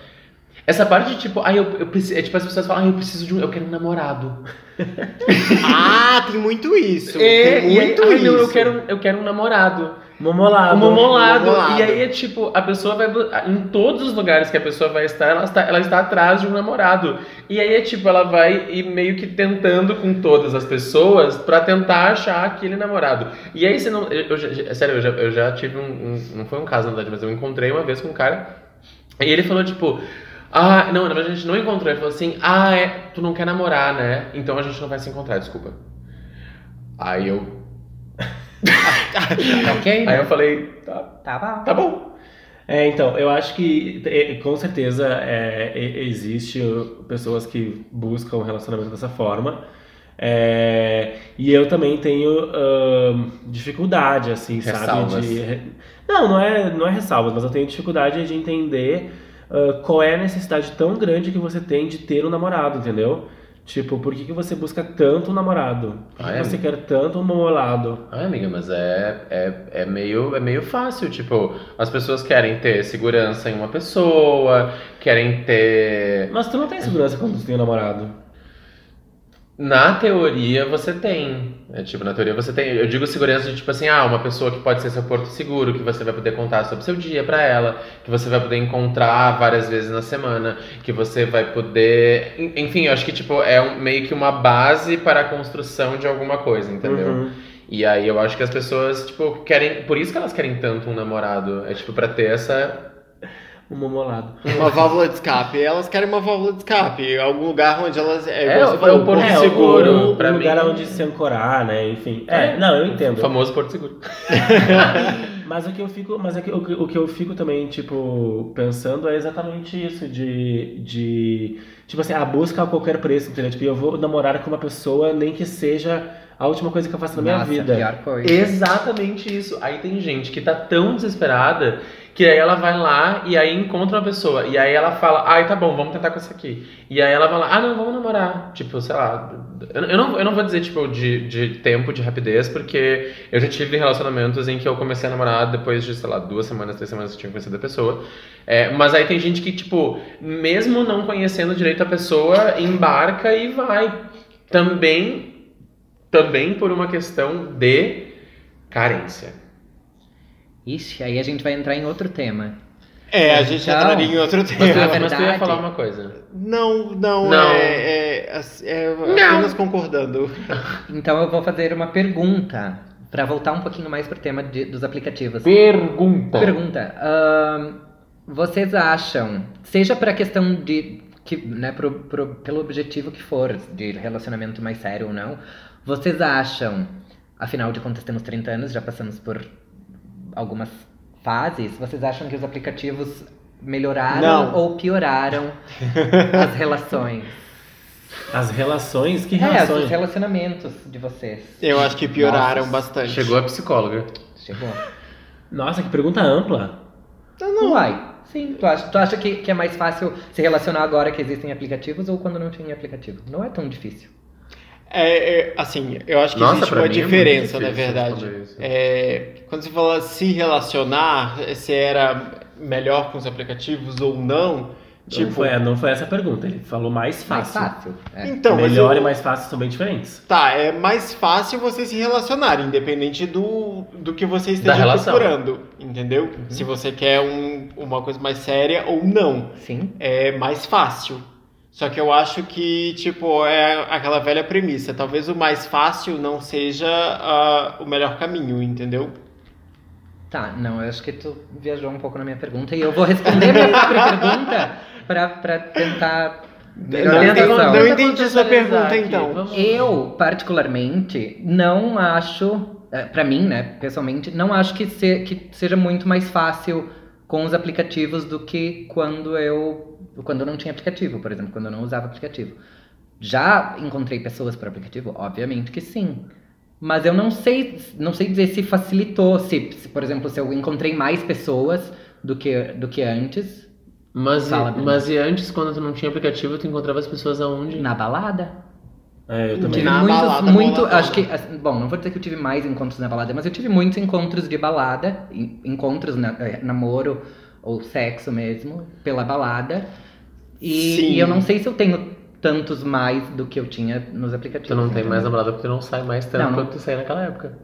Essa parte de tipo, ah, eu, eu preciso, é tipo as pessoas falam, ah, eu preciso de um, eu quero um namorado. ah, tem muito isso. É, tem e aí, muito isso. não, eu quero, eu quero um namorado. Momolado. Momolado. momolado. E aí é tipo, a pessoa vai. Em todos os lugares que a pessoa vai estar, ela está, ela está atrás de um namorado. E aí é tipo, ela vai e meio que tentando com todas as pessoas pra tentar achar aquele namorado. E aí você não. Eu, eu sério, eu já, eu já tive um, um- Não foi um caso, na verdade, mas eu encontrei uma vez com um cara. E ele falou, tipo. Ah, não, na verdade a gente não encontrou. Ele falou assim: Ah, é, tu não quer namorar, né? Então a gente não vai se encontrar, desculpa. Aí eu. ok? Aí eu falei: Tá, Tá bom. tá bom. É, então, eu acho que é, com certeza é, existe uh, pessoas que buscam um relacionamento dessa forma. É, e eu também tenho ahn, dificuldade, assim, Ressalvas. sabe? De, não, não é, não é ressalvas, mas eu tenho dificuldade de entender ah, qual é a necessidade tão grande que você tem de ter um namorado, entendeu? Tipo, por que, que você busca tanto um namorado? Por que Ah, é? você quer tanto um namorado? Ai, amiga, mas é, é, é, meio, é meio fácil. Tipo, as pessoas querem ter segurança em uma pessoa, querem ter. Mas tu não tem segurança quando tu tem um namorado. Na teoria você tem. É, tipo, na teoria você tem. Eu digo segurança de tipo assim, ah, uma pessoa que pode ser seu porto seguro, que você vai poder contar sobre seu dia pra ela, que você vai poder encontrar várias vezes na semana, que você vai poder. en- Enfim, eu acho que tipo, é um- meio que uma base para a construção de alguma coisa, entendeu? Uhum. E aí eu acho que as pessoas, tipo, querem. Por isso que elas querem tanto um namorado. É tipo, pra ter essa. Um mamolado. Uma válvula de escape. Elas querem uma válvula de escape. Algum lugar onde elas. É, É, igual você é falou, o porto É, seguro, o, pra um lugar mim. onde se ancorar, né? Enfim. É, não, eu entendo. O famoso Porto Seguro. Mas o que eu fico, mas é que, o, que- o que eu fico também, tipo, pensando é exatamente isso, de, de tipo assim, a busca a qualquer preço, entendeu? Tipo, eu vou namorar com uma pessoa, nem que seja a última coisa que eu faço na minha Nossa, vida. pior coisa. Exatamente isso. Aí tem gente que tá tão desesperada que aí ela vai lá e aí encontra uma pessoa. E aí ela fala, ai, tá bom, vamos tentar com essa aqui. E aí ela vai lá, ah, não, vamos namorar. Tipo, sei lá. Eu, não, eu não vou dizer, tipo, de, de tempo, de rapidez, porque eu já tive relacionamentos em que eu comecei a namorar depois de, sei lá, duas semanas, três semanas que eu tinha conhecido a pessoa. É, mas aí tem gente que, tipo, mesmo não conhecendo direito a pessoa, embarca e vai. Também, também por uma questão de carência. Ixi, aí a gente vai entrar em outro tema. É, a gente Então, entraria em outro Mas, tema. Na tu- mas tu ia verdade- falar uma coisa. Não, não, Não. é, é, é apenas concordando. Então eu vou fazer uma pergunta para voltar um pouquinho mais pro tema de- dos aplicativos. Pergunta. Pergunta: ahn, vocês acham, seja para questão de que, né, pro, pro- pelo objetivo que for, de relacionamento mais sério ou não, vocês acham, afinal de contas temos 30 anos, já passamos por algumas fases, vocês acham que os aplicativos melhoraram Não. ou pioraram as relações? As relações, que É, relações? os relacionamentos de vocês. Eu acho que pioraram Nossa, bastante. Chegou a psicóloga. Chegou. Nossa, que pergunta ampla. Não vai. Sim, tu acha, tu acha que, que é mais fácil se relacionar agora que existem aplicativos ou quando não tinha aplicativo? Não é tão difícil. É, é, assim, eu acho que Nossa, existe uma é diferença, na difícil verdade. É, quando você fala se relacionar, se era melhor com os aplicativos ou não, Tipo, não, foi, não foi essa a pergunta, ele falou mais Mais fácil. fácil. É. então, Melhor eu- e mais fácil são bem diferentes. Tá, é mais fácil você se relacionar, independente do, do que você esteja procurando, entendeu? Se você quer um- uma coisa mais séria ou não. Sim. É mais fácil. Só que eu acho que, tipo, é aquela velha premissa. Talvez o mais fácil não seja ah, o melhor caminho, entendeu? Tá, não, eu acho que tu viajou um pouco na minha pergunta e eu vou responder a minha própria pergunta pra, pra tentar melhorar Não situação. não entendi sua pergunta, então. Vamos- Eu, particularmente, não acho, eh, pra mim, né, pessoalmente, não acho que, se- que seja muito mais fácil com os aplicativos do que quando eu, quando eu não tinha aplicativo, por exemplo, quando eu não usava aplicativo. Já encontrei pessoas por aplicativo? Obviamente que sim. Mas eu não sei, não sei dizer se facilitou, se, se, por exemplo, se eu encontrei mais pessoas do que, do que antes Mas, Fala, e, mas e antes, quando tu não tinha aplicativo, tu encontrava as pessoas aonde? na balada. É, eu também. Tive Na muitos, balada, muito, acho que, assim, bom, não vou dizer que eu tive mais encontros na balada, mas eu tive muitos encontros de balada, en- encontros, na, eh, namoro ou sexo mesmo, pela balada. E, e eu não sei se eu tenho tantos mais do que eu tinha nos aplicativos. Tu não tem entendeu? mais namorada porque tu não sai mais tanto não. quanto tu saía naquela época.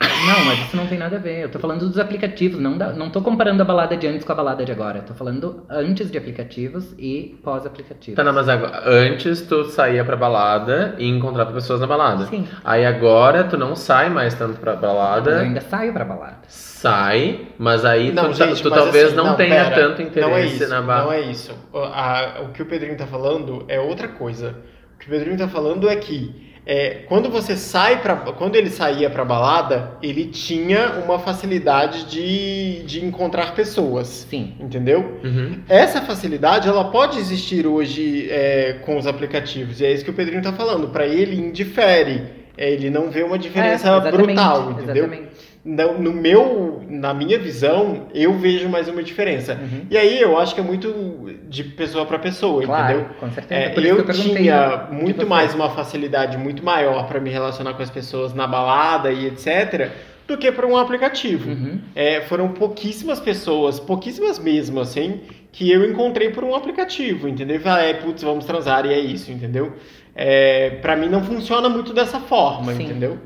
Não, mas isso não tem nada a ver. Eu tô falando dos aplicativos, não, da, não tô comparando a balada de antes com a balada de agora. Eu tô falando antes de aplicativos e pós-aplicativos. Tá, não, mas agora, antes tu saía pra balada e encontrava pessoas na balada. Sim. Aí agora tu não sai mais tanto pra Mas eu balada. ainda saio pra balada. Sai, mas aí Não, tu, ta- gente, tu mas talvez assim, não, tenha pera, tanto não é interesse isso, na balada. Não é isso. O, a- o que o Pedrinho tá falando é outra coisa. O que o Pedrinho tá falando é que é, quando você sai para quando ele saía pra balada, ele tinha uma facilidade de, de encontrar pessoas, Sim. entendeu? Uhum. Essa facilidade ela pode existir hoje é, com os aplicativos. E é isso que o Pedrinho tá falando. Para ele indifere. É, ele não vê uma diferença É, brutal, entendeu? Exatamente. No, meu, na minha visão, eu vejo mais uma diferença. Uhum. E aí eu acho que é muito de pessoa para pessoa, Claro, entendeu? com certeza. É, eu perguntei tinha de muito mais uma facilidade muito maior para me relacionar com as pessoas na balada e etc. do que para um aplicativo. Uhum. É, foram pouquíssimas pessoas, pouquíssimas mesmo, assim, que eu encontrei por um aplicativo, entendeu? Falei, é, putz, vamos transar e é isso, entendeu? É, para mim não funciona muito dessa forma, Sim. entendeu?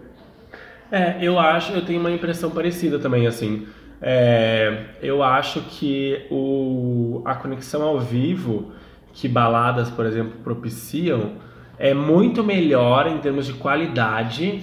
É, eu acho, eu tenho uma impressão parecida também, assim. É, eu acho que o, a conexão ao vivo que baladas, por exemplo, propiciam é muito melhor em termos de qualidade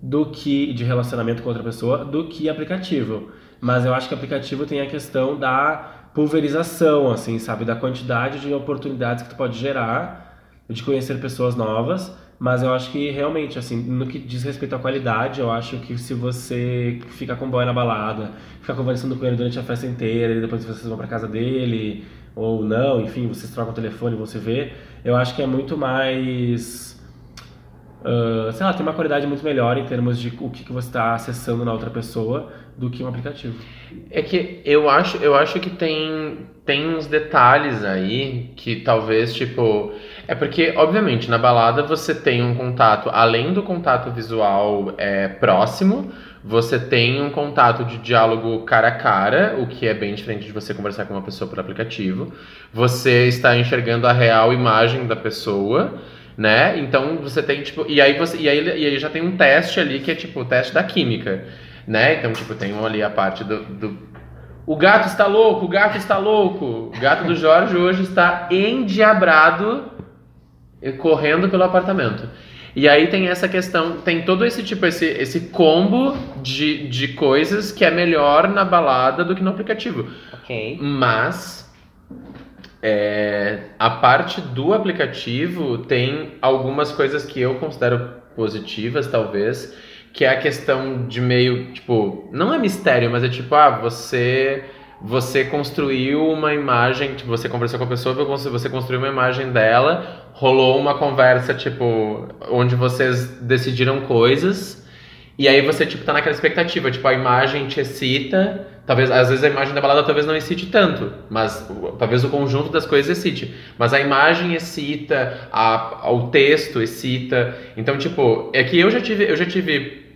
do que de relacionamento com outra pessoa do que aplicativo. Mas eu acho que aplicativo tem a questão da pulverização, assim, sabe, da quantidade de oportunidades que tu pode gerar de conhecer pessoas novas. Mas eu acho que realmente, assim, no que diz respeito à qualidade, eu acho que se você fica com o boy na balada, ficar conversando com ele durante a festa inteira e depois vocês vão pra casa dele, ou não, enfim, vocês trocam o telefone e você vê, eu acho que é muito mais. ah, sei lá, tem uma qualidade muito melhor em termos de o que, que você está acessando na outra pessoa do que um aplicativo. É que eu acho, eu acho que tem, tem uns detalhes aí que talvez, tipo. É porque, obviamente, na balada você tem um contato, além do contato visual é, próximo, você tem um contato de diálogo cara a cara, o que é bem diferente de você conversar com uma pessoa por aplicativo. Você está enxergando a real imagem da pessoa. Né? Então você tem, tipo. E aí você. E aí, e aí já tem um teste ali que é tipo o teste da química né? Então, tipo, tem ali a parte do, do- O gato está louco, o gato está louco. O gato do Jorge hoje está endiabrado correndo pelo apartamento. E aí tem essa questão, tem todo esse tipo, esse, esse combo de, de coisas que é melhor na balada do que no aplicativo. Ok. Mas é, a parte do aplicativo tem algumas coisas que eu considero positivas, talvez, que é a questão de meio, tipo, não é mistério, mas é tipo, ah, você você construiu uma imagem, tipo, você conversou com a pessoa, você você construiu uma imagem dela, rolou uma conversa, tipo, onde vocês decidiram coisas, e aí você, tipo, tá naquela expectativa, tipo, a imagem te excita, talvez, às vezes a imagem da balada talvez não excite tanto, mas talvez o conjunto das coisas excite. Mas a imagem excita, a, o texto excita. Então, tipo, é que eu já tive, eu já tive,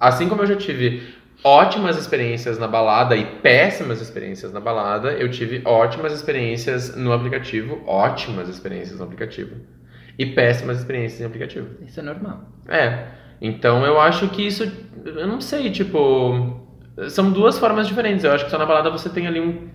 assim como eu já tive ótimas experiências na balada e péssimas experiências na balada, eu tive ótimas experiências no aplicativo, ótimas experiências no aplicativo. E péssimas experiências em aplicativo. Isso é normal. É. Então eu acho que isso. Eu não sei, tipo. São duas formas diferentes. Eu acho que só na balada você tem ali um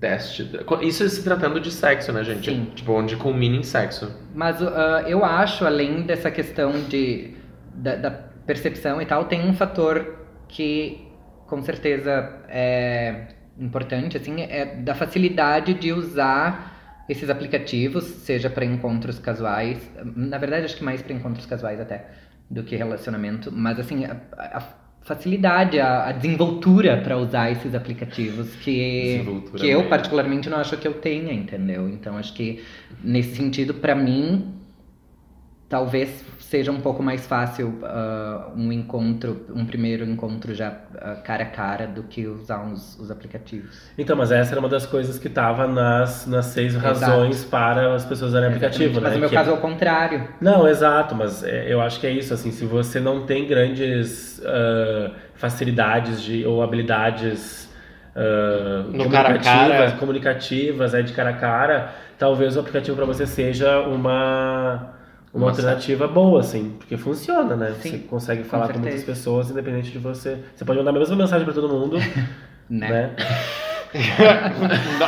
teste. Isso se tratando de sexo, né, gente? Sim. Tipo, onde culmina em sexo. Mas ah, eu acho, além dessa questão de, da, da percepção e tal, tem um fator que com certeza é importante, assim, é da facilidade de usar esses aplicativos, seja para encontros casuais, na verdade acho que mais para encontros casuais até, do que relacionamento, mas assim, a, a facilidade, a, a desenvoltura para usar esses aplicativos que, que eu mesmo. particularmente não acho que eu tenha, entendeu? Então acho que nesse sentido, para mim, talvez seja um pouco mais fácil ah, um encontro, um primeiro encontro já ah, cara a cara do que usar os, os aplicativos. Então, mas essa era uma das coisas que estava nas, nas seis Exato. razões para as pessoas usarem aplicativo. Mas né? no meu Que- caso é o contrário. Não, exato, mas é, eu acho que é isso, assim, se você não tem grandes ah, facilidades de, ou habilidades ah, No cara a cara. comunicativas, é, de cara a cara, talvez o aplicativo para você seja uma uma Nossa. alternativa boa, assim, porque funciona, né? Sim, você consegue falar com, muitas certeza. pessoas, independente de você. Você pode mandar a mesma mensagem pra todo mundo, Né? né?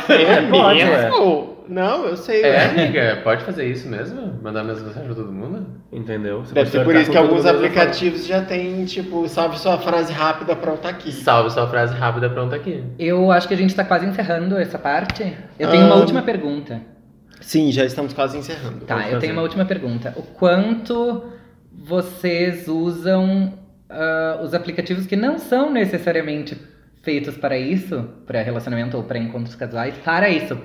É Pode, mesmo? Não, eu sei. É, ué. amiga, pode fazer isso mesmo? Mandar minhas mensagens pra todo mundo? Entendeu? Você Deve ser por isso com que alguns mesma aplicativos já tem, tipo, salve sua frase rápida, pronto aqui. Salve sua frase rápida pronta aqui. Eu acho que a gente tá quase encerrando essa parte. Eu tenho uma Ah. última pergunta. Sim, já estamos quase encerrando. Tá, eu fazer. tenho uma última pergunta. O quanto vocês usam ah, os aplicativos que não são necessariamente feitos para isso, para relacionamento ou para encontros casuais, para isso?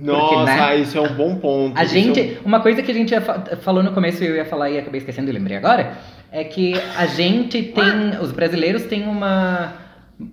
Nossa, né? isso é um bom ponto. A Isso gente, uma coisa que a gente falou no começo e eu ia falar e acabei esquecendo e lembrei agora, é que a gente tem, os brasileiros têm uma,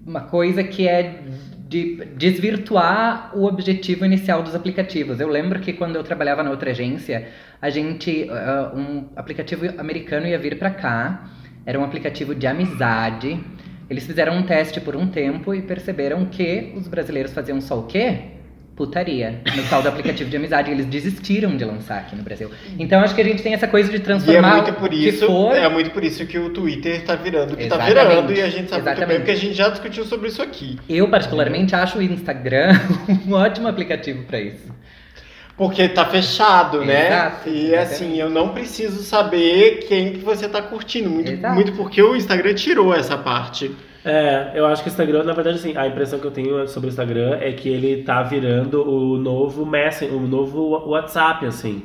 uma coisa que é de desvirtuar o objetivo inicial dos aplicativos. Eu lembro que quando eu trabalhava na outra agência, a gente, ah, um aplicativo americano ia vir pra cá, era um aplicativo de amizade. Eles fizeram um teste por um tempo e perceberam que os brasileiros faziam só o quê? Putaria. No tal do aplicativo de amizade. Eles desistiram de lançar aqui no Brasil. Então acho que a gente tem essa coisa de E é transformar muito por isso, for. é muito por isso que o Twitter tá virando o que tá Exatamente. virando e a gente sabe muito bem Exatamente. porque a gente já discutiu sobre isso aqui. Eu, particularmente, acho o Instagram um ótimo aplicativo pra isso. Porque tá fechado, né? Exato, e exatamente. assim, eu não preciso saber quem que você tá curtindo. Muito, Exato. muito porque o Instagram tirou essa parte. É, eu acho que o Instagram, na verdade, assim, a impressão que eu tenho sobre o Instagram é que ele tá virando o novo Messenger, o novo WhatsApp, assim.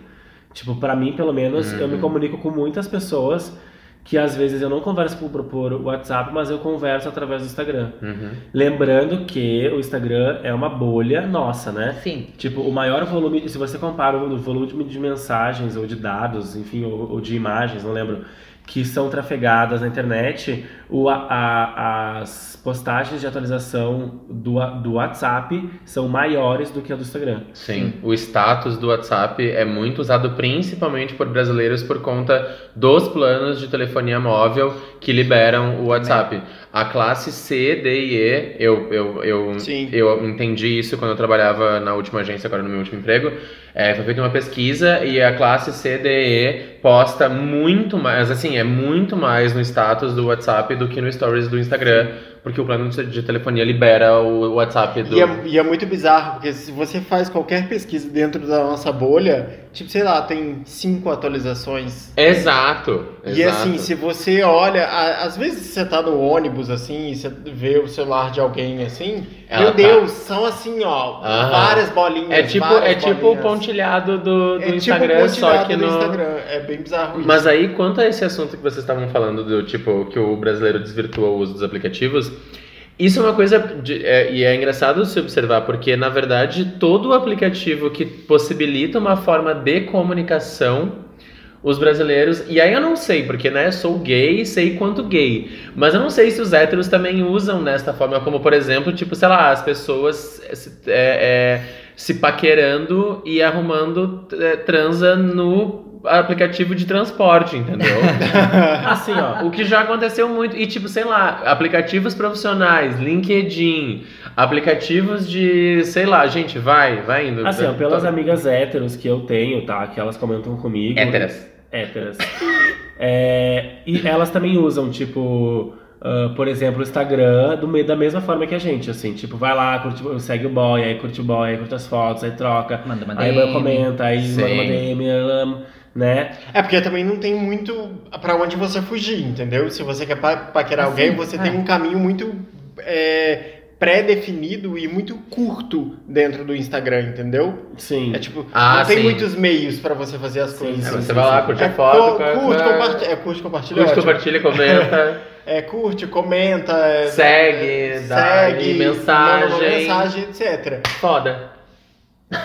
Tipo, pra mim, pelo menos, eu me comunico com muitas pessoas que às vezes eu não converso por, por WhatsApp, mas eu converso através do Instagram. Uhum. Lembrando que o Instagram é uma bolha nossa, né? Sim. Tipo, o maior volume, se você compara o volume de mensagens ou de dados, enfim, ou, ou de imagens, não lembro, que são trafegadas na internet, o, a- a- as postagens de atualização do, do WhatsApp são maiores do que a do Instagram. Sim, o status do WhatsApp é muito usado principalmente por brasileiros por conta dos planos de telefonia móvel que liberam o WhatsApp. A classe C, D e E, eu, eu, eu, Sim. eu entendi isso quando eu trabalhava na última agência, agora no meu último emprego. É, foi feita uma pesquisa e a classe C, D e E posta muito mais, assim, é muito mais no status do WhatsApp do que no Stories do Instagram, porque o plano de de telefonia libera o WhatsApp do... E é, e é muito bizarro, porque se você faz qualquer pesquisa dentro da nossa bolha, tipo, sei lá, tem cinco atualizações. Exato, E exato. assim, se você olha, a- às vezes você tá no ônibus assim, e você vê o celular de alguém assim, Ela meu tá- Deus, são assim, ó, Aham. várias bolinhas. É tipo, é tipo o pontilhado do, do É tipo Instagram, o só que no. Instagram. É bem bizarro isso. Mas aí, quanto a esse assunto que vocês estavam falando, do tipo, que o brasileiro desvirtua o uso dos aplicativos, isso é uma coisa. de- é- e é engraçado se observar, porque na verdade todo aplicativo que possibilita uma forma de comunicação. Os brasileiros, e aí eu não sei, porque né, sou gay, sei quanto gay, mas eu não sei se os héteros também usam nesta forma, como por exemplo, tipo, sei lá, as pessoas se- é, é, se paquerando e arrumando é, transa no aplicativo de transporte, entendeu? Assim, ó. O que já aconteceu muito. E, tipo, sei lá, aplicativos profissionais, LinkedIn, aplicativos de. sei lá, gente, vai, vai indo. Assim, ó, pelas Tô- amigas héteros que eu tenho, tá? Que elas comentam comigo. Héteras. héteras. É, e elas também usam, tipo, ah, por exemplo, o Instagram do, me- da mesma forma que a gente, assim, tipo, vai lá, curte, segue o boy, aí curte o boy, aí curte as fotos, aí troca, Manda uma aí DM. comenta, aí Sim. manda uma DM, né? É porque também não tem muito pra onde você fugir, entendeu? Se você quer pa- paquerar Assim, alguém, você é. tem um caminho muito é, pré-definido e muito curto dentro do Instagram, entendeu? Sim. É tipo, Ah, não tem sim. muitos meios pra você fazer as Sim, coisas. É, você vai lá, curte É, a foto, co- curte, co- compartilha, é, curte, compartilha, curte, ótimo. compartilha, comenta. É, curte, comenta, é, Segue, dá segue, mensagem. manda uma mensagem, etc. Foda.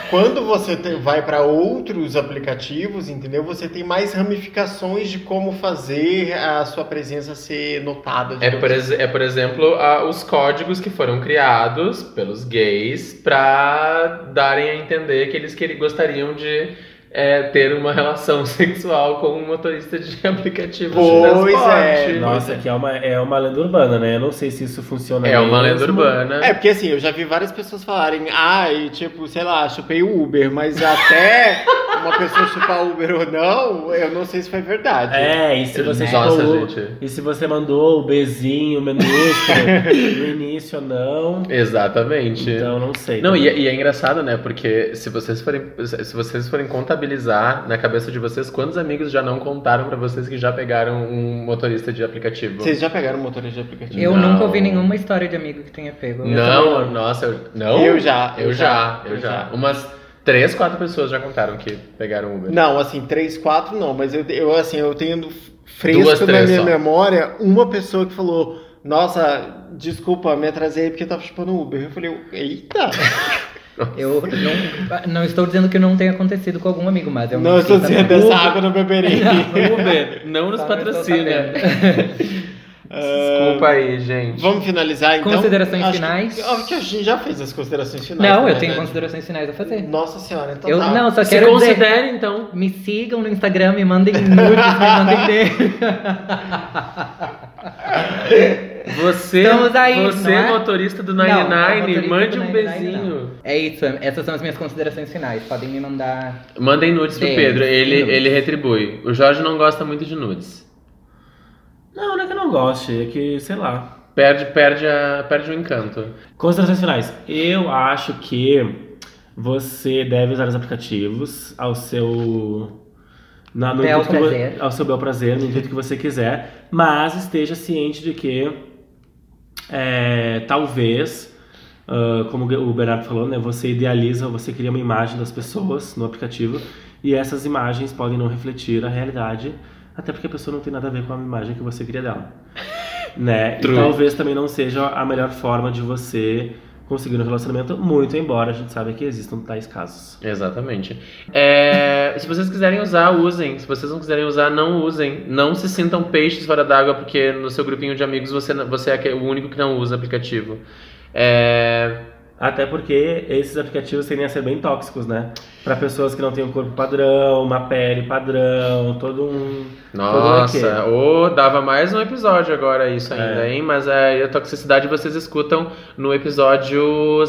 Quando você te- vai para outros aplicativos, entendeu? Você tem mais ramificações de como fazer a sua presença ser notada. É por, ex- é, por exemplo, a- os códigos que foram criados pelos gays pra darem a entender que eles queri- gostariam de é, ter uma relação sexual com um motorista de aplicativo Pois de transporte. é. Nossa, que é uma, é uma lenda urbana, né? Eu não sei se isso funciona É uma lenda mesmo. urbana. É, porque assim, eu já vi várias pessoas falarem, ah, e tipo, sei lá, chupei o Uber, mas até uma pessoa chupar Uber ou não, eu não sei se foi verdade. É, e se você Nossa, chupou- gente. E se você mandou o bezinho minúsculo no início ou não. Exatamente. Então não sei. Não, e, é- e é engraçado, né? Porque se vocês forem se vocês forem contabilizar na cabeça de vocês, quantos amigos já não contaram pra vocês que já pegaram um motorista de aplicativo? Vocês já pegaram motorista de aplicativo? Eu Não. nunca ouvi nenhuma história de amigo que tenha pego. Não, nossa, eu, não? Eu já, eu eu já, já, eu eu já. já. Umas três, quatro pessoas já contaram que pegaram Uber. Não, assim, três, quatro não, mas eu, eu assim, eu tenho fresco Duas, na minha só. memória uma pessoa que falou, nossa, desculpa, me atrasei porque eu tava chupando Uber. Eu falei, eita! Eu não, não estou dizendo que não tenha acontecido com algum amigo, mas eu não, estou dizendo, essa água não beberei. Uber, não nos patrocina. Desculpa aí, gente. Vamos finalizar então? Considerações Acho que- finais? acho que a gente já fez as considerações finais. Não, na eu tenho verdade. considerações finais a fazer. Nossa senhora, então Eu tá. não, só Se quero dizer, considere, então. me sigam no Instagram, me mandem nudes, me mandem DM. Você, Estamos aí, você não é? motorista do Não, 99, motorista mande do um 99 bezinho. não. É isso, essas são as minhas considerações finais. Podem me mandar. Mandem nudes pro Pedro, ele, nudes. ele retribui. O Jorge não gosta muito de nudes. Não, não é que eu não goste, é que, sei lá. Perde, perde, a, perde o encanto. Considerações finais. Eu acho que você deve usar os aplicativos ao seu. Na, no Bel intuito que prazer. ao seu bel prazer, no intuito que você quiser, mas esteja ciente de que é, talvez, ah, como o Bernardo falou, né, você idealiza, você cria uma imagem das pessoas no aplicativo e essas imagens podem não refletir a realidade, até porque a pessoa não tem nada a ver com a imagem que você cria dela. né? E True. talvez também não seja a melhor forma de você conseguir um relacionamento, muito embora a gente saiba que existam tais casos. Exatamente. É, se vocês quiserem usar, usem. Se vocês não quiserem usar, não usem. Não se sintam peixes fora d'água, porque no seu grupinho de amigos você, você é o único que não usa aplicativo. É, Até porque esses aplicativos tendem a ser bem tóxicos, né? Para pessoas que não têm um corpo padrão, uma pele padrão, todo um. Nossa, ô, dava mais um episódio agora isso ainda, É. hein? Mas é, a toxicidade vocês escutam no episódio.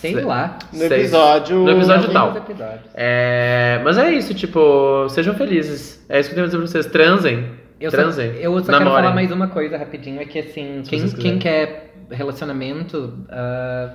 Sei se- lá. No seis. episódio... No episódio tal. É, mas é isso, tipo, sejam felizes. É isso que eu tenho a dizer pra vocês. Transem. Eu só, Transem. eu só quero namorem. falar mais uma coisa rapidinho, é que assim, quem, quem quer relacionamento, ah,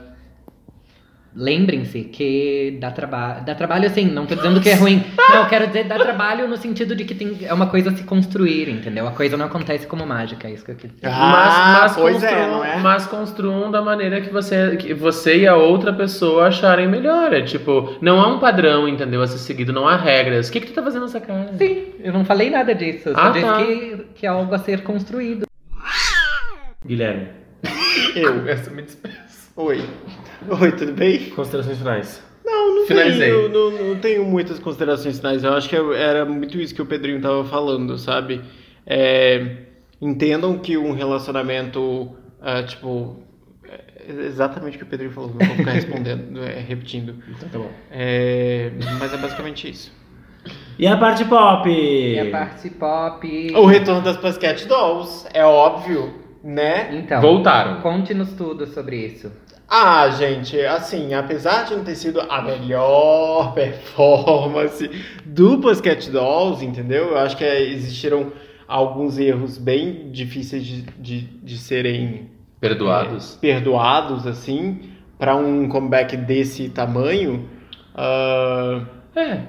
lembrem-se que dá trabalho. Dá trabalho assim, não tô dizendo que é ruim. Não, eu quero dizer dá trabalho no sentido de que tem, é uma coisa a se construir, entendeu? A coisa não acontece como mágica, é isso que eu quis dizer. Ah, pois é, construam- não é? Mas construam da maneira que você, que você e a outra pessoa acharem melhor. É tipo, não há um padrão, entendeu? A ser seguido, não há regras. O que, que tu tá fazendo nessa cara? Sim, eu não falei nada disso. Eu só Ah, disse tá. que, que é algo a ser construído. Guilherme, Eu. Essa me despeço. Oi. Oi, tudo bem? considerações finais. Não, não Finalizei. tenho, não, não tenho muitas considerações finais. Eu acho que era muito isso que o Pedrinho tava falando, sabe? É, entendam que um relacionamento, ah, tipo, é exatamente o que o Pedrinho falou, não vou ficar respondendo, é, repetindo. Então tá bom. É, mas é basicamente isso. E a parte pop? E a parte pop. O retorno das Pussycat Dolls, é óbvio, né? Então, Voltaram. conte-nos tudo sobre isso. Ah, gente, assim, apesar de não ter sido a melhor performance do Pussycat Dolls, entendeu? Eu acho que é, existiram alguns erros bem difíceis de, de, de serem Perdoados. perdoados, assim, para um comeback desse tamanho. Ah, É.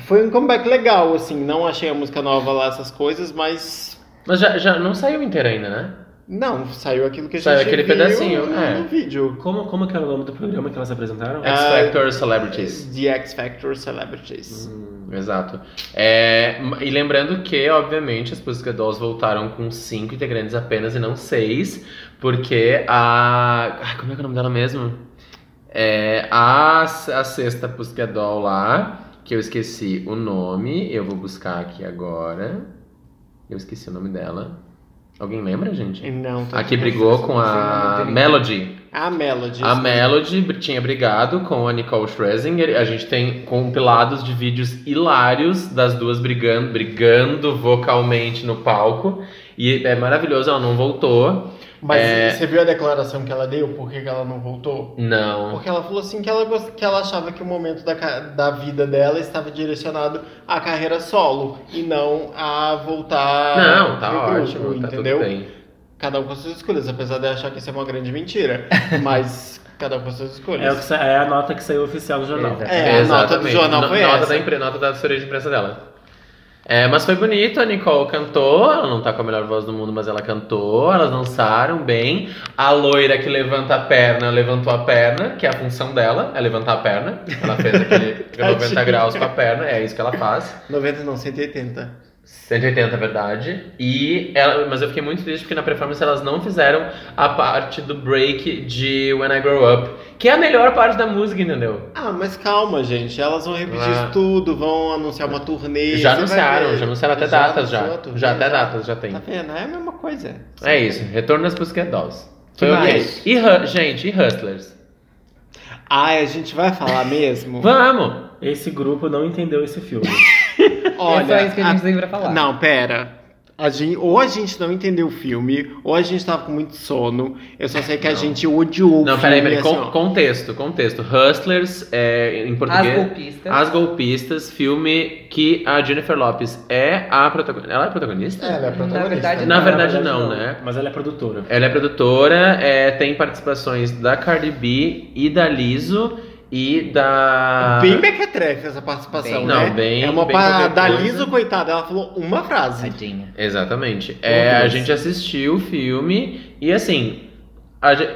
foi um comeback legal, assim, não achei a música nova lá, essas coisas, mas... Mas já, já não saiu inteira ainda, né? Não, saiu aquilo que a gente Saiu aquele viu pedacinho, no, é. no vídeo. Como, como que era o nome do programa que elas apresentaram? X Ah, Factor Celebrities. The X Factor Celebrities. Hum, Exato. É, e lembrando que, obviamente, as Pussycat Dolls voltaram com cinco integrantes apenas e não seis, porque a. Ai, como é que é o nome dela mesmo? É, a, a sexta Pussycat Doll lá, que eu esqueci o nome, eu vou buscar aqui agora. Eu esqueci o nome dela. Alguém lembra, gente? Não, tô A que aqui brigou com a Melody. A Melody. A sim. Melody tinha brigado com a Nicole Scherzinger. A gente tem compilados de vídeos hilários das duas brigando, brigando vocalmente no palco. E é maravilhoso, ela não voltou. Mas É. você viu a declaração que ela deu? Por que ela não voltou? Não. Porque ela falou assim que ela, gost- que ela achava que o momento da, ca- da vida dela estava direcionado à carreira solo e não a voltar Não, tá pro ótimo, grupo, tá entendeu? tudo bem. Cada um com suas escolhas, apesar de eu achar que isso é uma grande mentira. mas cada um com suas escolhas. É, o que sa- é a nota que saiu oficial no jornal. Exato. É, a nota do jornal No- foi nota essa. Da impre- nota da assessoria de imprensa dela. É, mas foi bonito, a Nicole cantou, ela não tá com a melhor voz do mundo, mas ela cantou, elas dançaram bem. A loira que levanta a perna, levantou a perna, que é a função dela, é levantar a perna. Ela fez aquele 90 Tadinha. graus com a perna, é isso que ela faz. 90 não, 180. 180, é verdade. E ela, mas eu fiquei muito triste porque na performance elas não fizeram a parte do break de When I Grow Up, que é a melhor parte da música, entendeu? Ah, mas calma, gente. Elas vão repetir Ah. isso tudo, vão anunciar uma turnê. Já anunciaram, já anunciaram até datas já. anunciou a turnê, Já até datas já tem. Tá vendo? É a mesma coisa. É isso, retorno das Pussycat Dolls. Que Foi ok. mais? E, gente, e Hustlers? Ai, a gente vai falar mesmo? Vamos! Esse grupo não entendeu esse filme. Olha, é só isso que a gente tem pra falar. Não, pera. A gente, ou a gente não entendeu o filme, ou a gente tava com muito sono. Eu só sei que a Não. gente odiou o Não, filme. peraí, peraí. assim, Con- contexto, contexto. Hustlers, é, em português. As golpistas. As Golpistas, filme que a Jennifer Lopes é a protagonista. Ela é a protagonista? Ela é a protagonista. verdade, Na verdade, não, né? Mas ela é produtora. Ela é produtora, é, tem participações da Cardi B e da Liso e da. Bem mequetrefe essa participação, Bem- né? Não, bem- É uma bem pa... qualquer Da. Liso, coitada, ela falou uma frase. Tadinha. Exatamente. É, a gente assistiu o filme e assim,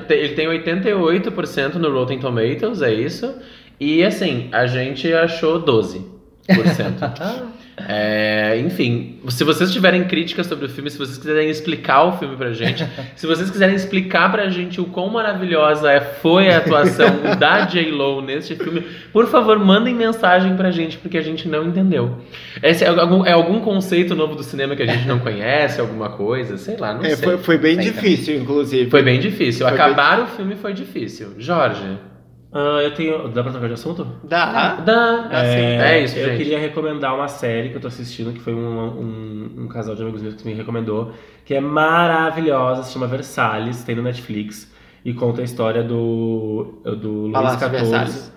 ele tem 88% no Rotten Tomatoes, é isso. E assim, a gente achou 12%. É, enfim, se vocês tiverem críticas sobre o filme, se vocês quiserem explicar o filme pra gente, se vocês quiserem explicar pra gente o quão maravilhosa é- foi a atuação da J-Lo neste filme, por favor, mandem mensagem pra gente, porque a gente não entendeu. Esse é algum, é algum conceito novo do cinema que a gente não conhece, alguma coisa, sei lá, não É, sei. foi, foi bem Sei difícil, inclusive. Foi bem difícil. Foi Acabar o filme foi difícil. Jorge. Ah, eu tenho. Dá pra trocar de assunto? Dá. Dá. Assim, é isso, eu gente. queria recomendar uma série que eu tô assistindo, que foi um, um, um casal de amigos meus que me recomendou, que é maravilhosa, se chama Versalhes, tem no Netflix, e conta a história do, do Luís Palácio XIV.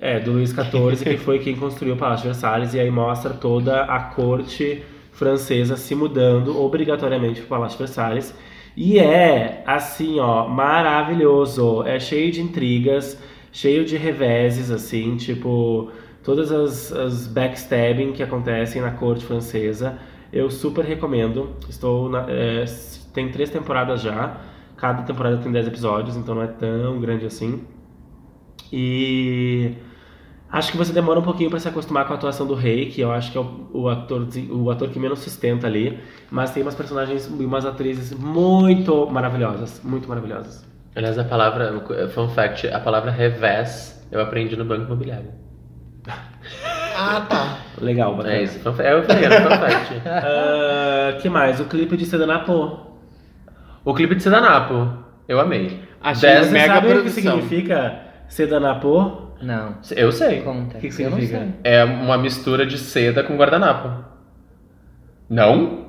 É, do Luís XIV, que foi quem construiu o Palácio de Versalhes, e aí mostra toda a corte francesa se mudando obrigatoriamente pro Palácio de Versalhes. E é, assim, ó, maravilhoso. É cheio de intrigas, cheio de reveses, assim, tipo, todas as, as backstabbing que acontecem na corte francesa. Eu super recomendo. Estou na- é, tem três temporadas já. Cada temporada tem 10 episódios, então não é tão grande assim. E acho que você demora um pouquinho para se acostumar com a atuação do rei, que eu acho que é o, o ator, o ator que menos sustenta ali. Mas tem umas personagens e umas atrizes muito maravilhosas, muito maravilhosas. Aliás, a palavra, fun fact, a palavra revés eu aprendi no Banco Imobiliário. Ah, tá. Legal, bacana. É isso, é o primeiro, fun fact. Ah, que mais? O clipe de Sedanapo. O clipe de Sedanapo, eu amei. Achei Dez- Você mega sabe o que produção. significa Sedanapo? Não. Eu sei. Conta. O que que significa? É uma mistura de seda com guardanapo. Não?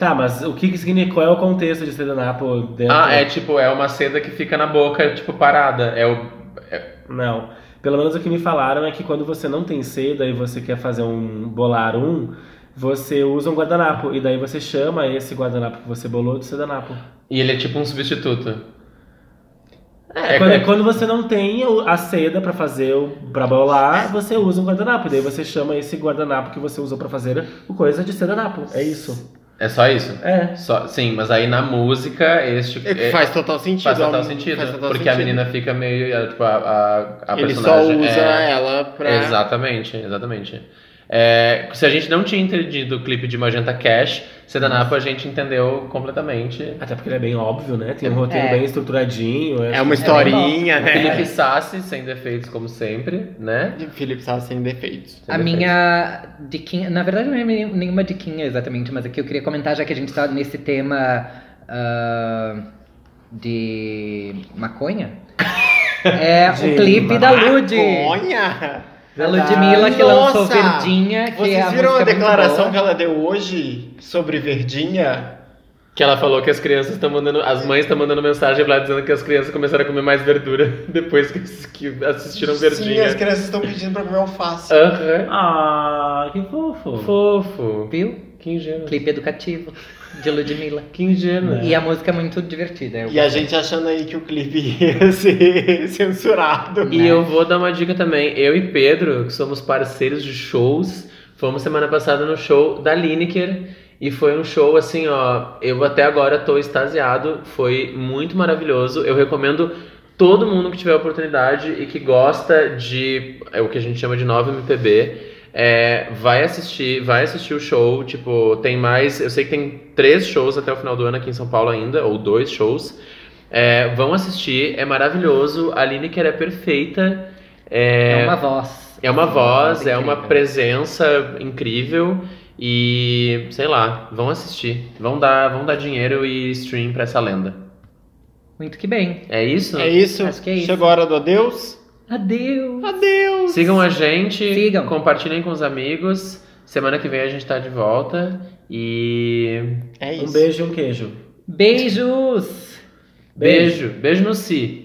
Tá, mas o que, que significa? Qual é o contexto de Sedanapo dentro? Ah, é tipo, é uma seda que fica na boca, tipo, parada. É o. é- Não. Pelo menos o que me falaram é que quando você não tem seda e você quer fazer um bolar um, você usa um guardanapo e daí você chama esse guardanapo que você bolou de sedanapo. E ele é tipo um substituto. É, quando, quando você não tem a seda pra fazer o para bolar, você usa um guardanapo e daí você chama esse guardanapo que você usou pra fazer o coisa de sedanapo. É isso. É só isso? É. Só, sim, mas aí na música, este. É faz total sentido. faz total é sentido. faz total porque a sentido. menina fica meio. é, Tipo, a, a, a Ele só personagem. usa é, ela pra. Exatamente, exatamente. É, se a gente não tinha entendido o clipe de Magenta Cash, Sedanapo a gente entendeu completamente. Até porque ele é bem óbvio, né? Tem um roteiro É. bem estruturadinho. É uma historinha, né? Felipe Sassi, sem defeitos, como sempre, né? Felipe estava sem defeitos. Sem A defeitos. minha diquinha, na verdade não é nenhum- nenhuma diquinha exatamente, mas aqui eu queria comentar, já que a gente tá nesse tema ah, de maconha. É De o clipe da Lud. Maconha! Da Ludmilla que lançou Nossa! Verdinha, que Vocês é a viram a declaração que ela deu hoje sobre Verdinha? Que ela falou que as crianças estão mandando. As mães estão mandando mensagem lá dizendo que as crianças começaram a comer mais verdura depois que, que assistiram Sim, verdinha. as crianças estão pedindo pra comer alface. Aham. Ah, que fofo. Fofo. Viu? Que ingênuo. Clipe educativo de Ludmilla. Que ingênuo. E a música é muito divertida. eu E a gente achando aí que o clipe ia ser censurado. E eu vou dar uma dica também. Eu e Pedro, que somos parceiros de shows, fomos semana passada no show da Lineker. E foi um show assim, ó. Eu até agora tô extasiado. Foi muito maravilhoso. Eu recomendo todo mundo que tiver oportunidade e que gosta de é o que a gente chama de nova MPB. É, vai assistir, vai assistir o show. Tipo, tem mais. Eu sei que tem três shows até o final do ano aqui em São Paulo ainda, ou dois shows. É, vão assistir, é maravilhoso. A Lineker é perfeita. É uma voz. É uma voz, é uma presença incrível e sei lá, vão assistir, vão dar, vão dar dinheiro e stream pra essa lenda. Muito que bem. É isso? É isso? Acho que é isso. Chegou a hora do adeus? Adeus. Adeus! Sigam a gente, Sigam. compartilhem com os amigos. Semana que vem a gente tá de volta e É isso. Um beijo e um queijo. Beijos. beijo, beijo no si.